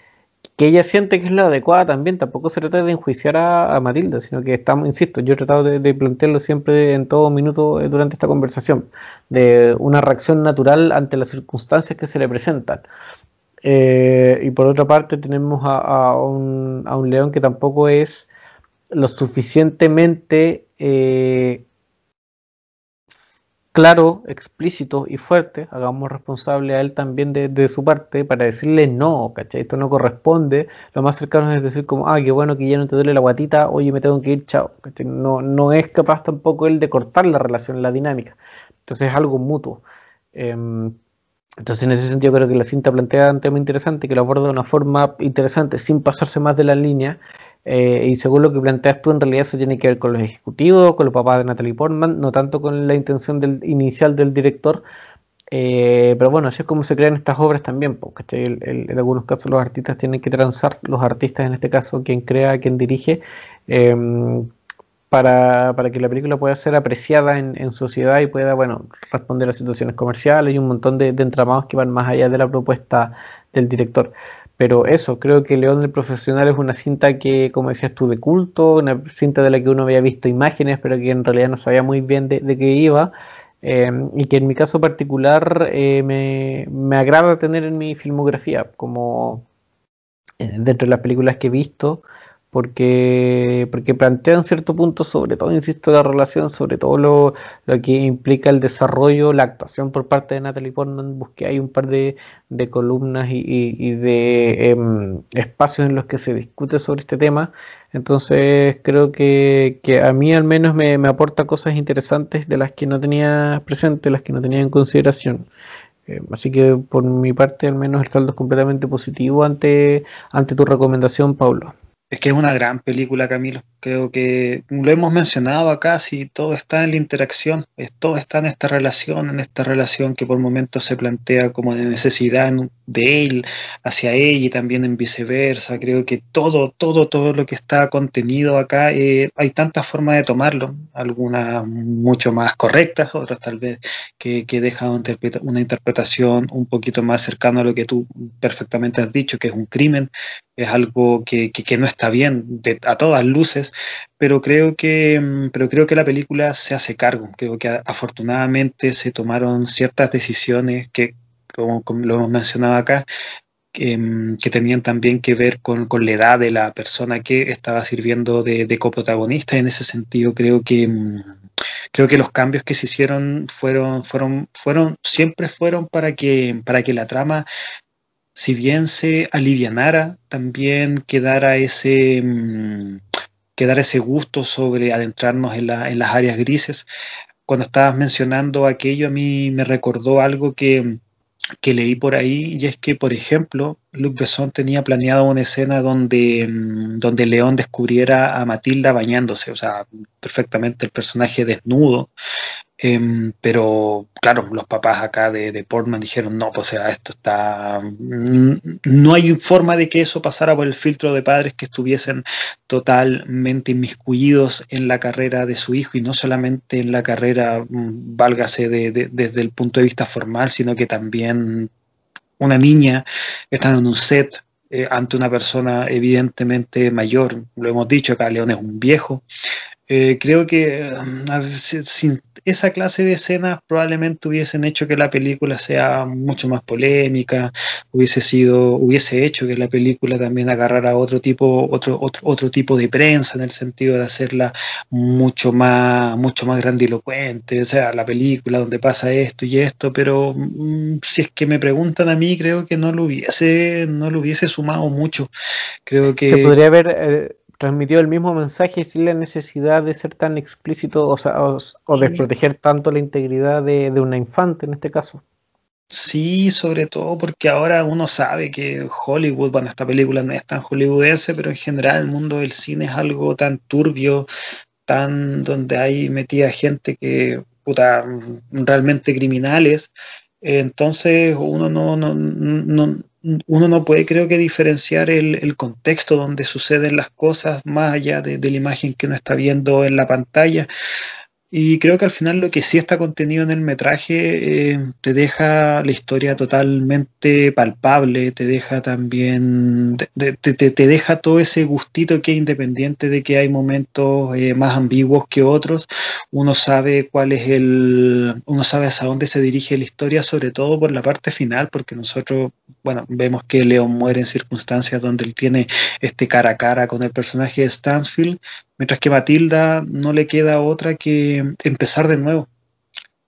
ella siente que es la adecuada también. Tampoco se trata de enjuiciar a, Matilda, sino que estamos, insisto, yo he tratado de, plantearlo siempre en todo minuto eh, durante esta conversación, de una reacción natural ante las circunstancias que se le presentan. Eh, y por otra parte tenemos a, un, a, un, león que tampoco es lo suficientemente claro, explícito y fuerte, hagamos responsable a él también de, su parte para decirle no, ¿cachai? Esto no corresponde. Lo más cercano es decir como, ah, qué bueno que ya no te duele la guatita, oye, me tengo que ir, chao. No, no es capaz tampoco él de cortar la relación, la dinámica. Entonces es algo mutuo. Em, entonces, en ese sentido, creo que la cinta plantea un tema interesante que lo aborda de una forma interesante, sin pasarse más de la línea, eh, y según lo que planteas tú, en realidad eso tiene que ver con los ejecutivos, con los papás de Natalie Portman, no tanto con la intención del, inicial del director. Eh, pero bueno, así es como se crean estas obras también, porque en algunos casos los artistas tienen que transar, los artistas en este caso, quien crea, quien dirige, em, para, que la película pueda ser apreciada en, sociedad y pueda, bueno, responder a situaciones comerciales y un montón de entramados que van más allá de la propuesta del director. Pero eso, creo que León el Profesional es una cinta que, como decías tú, de culto, una cinta de la que uno había visto imágenes, pero que en realidad no sabía muy bien de, qué iba. Em, y que en mi caso particular eh, me, me, agrada tener en mi filmografía, como eh, dentro de las películas que he visto, porque, porque plantean cierto punto, sobre todo, insisto, la relación, sobre todo lo, que implica el desarrollo, la actuación por parte de Natalie Portman. Busqué hay un par de, columnas y, de em, espacios en los que se discute sobre este tema. Entonces, creo que, a mí al menos me, aporta cosas interesantes de las que no tenía presente, las que no tenía en consideración. Em, así que por mi parte, al menos el saldo es completamente positivo ante, ante tu recomendación, Pablo. Es que es una gran película, Camilo. Creo que lo hemos mencionado acá, si todo está en la interacción, todo está en esta relación, en esta relación que por momentos se plantea como de necesidad de él hacia ella y también en viceversa. Creo que todo, todo, todo lo que está contenido acá, eh, hay tantas formas de tomarlo, algunas mucho más correctas, otras tal vez que, que dejan una interpretación un poquito más cercana a lo que tú perfectamente has dicho, que es un crimen, es algo que, no está bien a todas luces, pero creo, que, mm, pero creo que la película se hace cargo. Creo que afortunadamente se tomaron ciertas decisiones que, como, lo hemos mencionado acá, mm, que, tenían también que ver con, la edad de la persona que estaba sirviendo de, de coprotagonista. En ese sentido, creo que mm, creo que los cambios que se hicieron fueron, fueron, fueron, siempre fueron para que, para que la trama si bien se alivianara, también quedara ese, mm, quedara ese gusto sobre adentrarnos en, las áreas grises. Cuando estabas mencionando aquello, a mí me recordó algo que, leí por ahí, y es que, por ejemplo, Luc Besson tenía planeado una escena donde, mm, donde León descubriera a Matilda bañándose, o sea, perfectamente el personaje desnudo, Em, pero claro, los papás acá de, de, Portman dijeron, no, pues o sea, esto está... Mm, no hay forma de que eso pasara por el filtro de padres que estuviesen totalmente inmiscuidos en la carrera de su hijo y no solamente en la carrera, mm, válgase desde el punto de vista formal, sino que también una niña estando en un set eh, ante una persona evidentemente mayor, lo hemos dicho acá, León es un viejo, eh, creo que mm, sin esa clase de escenas probablemente hubiesen hecho que la película sea mucho más polémica, hubiese sido, hubiese hecho que la película también agarrara otro tipo, otro, otro, otro tipo de prensa en el sentido de hacerla mucho más, mucho más grandilocuente, o sea, la película donde pasa esto y esto, pero mm, si es que me preguntan a mí, creo que no lo hubiese, no lo hubiese sumado mucho. Creo que se podría haber eh, transmitió el mismo mensaje sin la necesidad de ser tan explícito o, sea, o, desproteger tanto la integridad de, una infante en este caso. Sí, sobre todo porque ahora uno sabe que Hollywood, bueno, esta película no es tan hollywoodense, pero en general el mundo del cine es algo tan turbio, tan donde hay metida gente que, puta, realmente criminales. Entonces uno no, no, no, uno no puede creo que diferenciar el, el, contexto donde suceden las cosas más allá de, de la imagen que uno está viendo en la pantalla. Y creo que al final lo que sí está contenido en el metraje eh, te deja la historia totalmente palpable, te deja también, te, te, te, deja todo ese gustito que independiente de que hay momentos eh, más ambiguos que otros, uno sabe cuál es el, uno sabe hacia dónde se dirige la historia, sobre todo por la parte final, porque nosotros, bueno, vemos que León muere en circunstancias donde él tiene este cara a cara con el personaje de Stansfield, Mientras que Matilda no le queda otra que empezar de nuevo.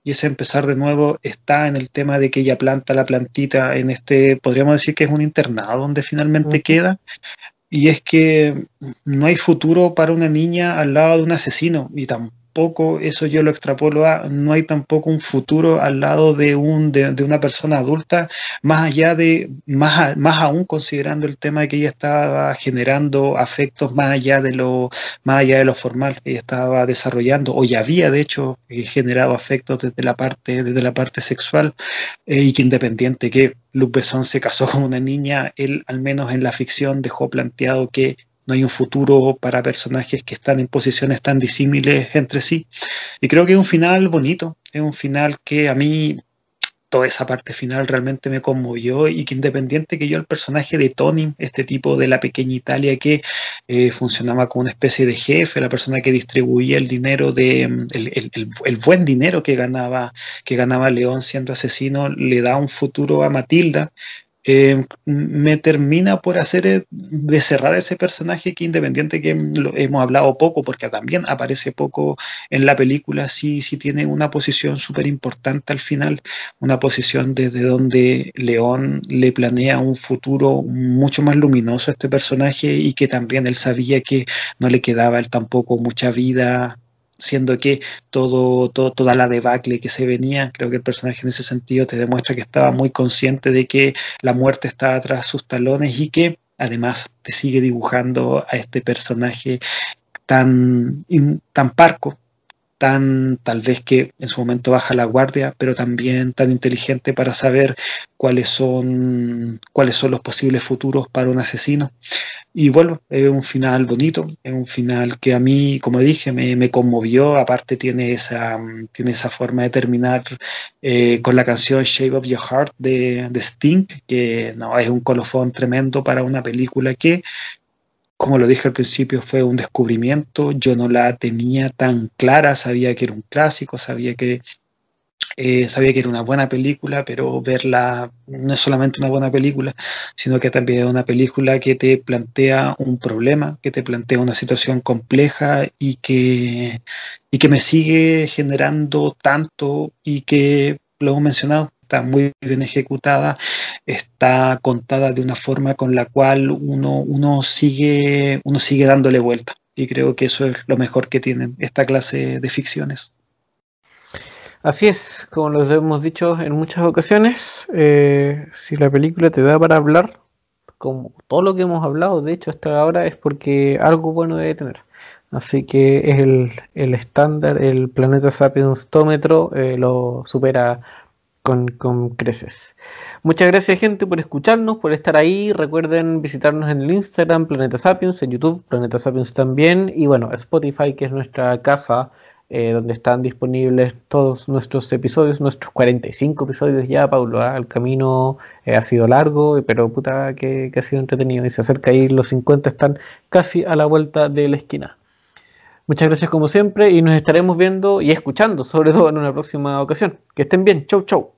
Y ese empezar de nuevo está en el tema de que ella planta la plantita en este, podríamos decir que es un internado donde finalmente queda. Y es que no hay futuro para una niña al lado de un asesino. Y tampoco tampoco, eso yo lo extrapolo a, no hay tampoco un futuro al lado de, un, de, de una persona adulta, más allá de, más, más aún considerando el tema de que ella estaba generando afectos más allá de lo, más allá de lo formal, ella estaba desarrollando, o ya había de hecho eh, generado afectos desde la parte, desde la parte sexual, eh, y que independiente que Luc Besson se casó con una niña, él al menos en la ficción dejó planteado que no hay un futuro para personajes que están en posiciones tan disímiles entre sí. Y creo que es un final bonito, es un final que a mí toda esa parte final realmente me conmovió y que independiente que yo el personaje de Tony, este tipo de la pequeña Italia que eh, funcionaba como una especie de jefe, la persona que distribuía el dinero de el, el, el, buen dinero que ganaba que ganaba León siendo asesino, le da un futuro a Matilda, eh, me termina por hacer eh, de cerrar ese personaje que independiente que lo hemos hablado poco, porque también aparece poco en la película, sí, sí tiene una posición súper importante al final, una posición desde donde León le planea un futuro mucho más luminoso a este personaje y que también él sabía que no le quedaba él tampoco mucha vida siendo que todo, toda la debacle que se venía, creo que el personaje en ese sentido te demuestra que estaba muy consciente de que la muerte estaba tras sus talones y que además te sigue dibujando a este personaje tan, tan parco, tan tal vez que en su momento baja la guardia, pero también tan inteligente para saber cuáles son, cuáles son los posibles futuros para un asesino. Y bueno, es un final bonito, es un final que a mí, como dije, me, me conmovió, aparte tiene esa, tiene esa forma de terminar eh, con la canción Shape of Your Heart de, de Sting, que no, es un colofón tremendo para una película que como lo dije al principio, fue un descubrimiento. Yo no la tenía tan clara, sabía que era un clásico, sabía que, eh, sabía que era una buena película, pero verla no es solamente una buena película, sino que también es una película que te plantea un problema, que te plantea una situación compleja y que, y que me sigue generando tanto y que lo hemos mencionado, está muy bien ejecutada, está contada de una forma con la cual uno, uno, sigue, uno sigue dándole vuelta. Y creo que eso es lo mejor que tienen esta clase de ficciones. Así es, como lo hemos dicho en muchas ocasiones, eh, si la película te da para hablar, como todo lo que hemos hablado, de hecho, hasta ahora, es porque algo bueno debe tener. Así que es el estándar, el, planeta Sapiens eh, lo supera con, con creces. Muchas gracias gente por escucharnos, por estar ahí. Recuerden visitarnos en el Instagram Planeta Sapiens, en YouTube Planeta Sapiens también y bueno, Spotify que es nuestra casa eh, donde están disponibles todos nuestros episodios, nuestros 45 episodios ya, Paulo. ¿eh? El camino eh, ha sido largo, pero puta que, que ha sido entretenido y se acerca ahí, los 50 están casi a la vuelta de la esquina. Muchas gracias como siempre y nos estaremos viendo y escuchando, sobre todo en una próxima ocasión. Que estén bien. Chau, chau.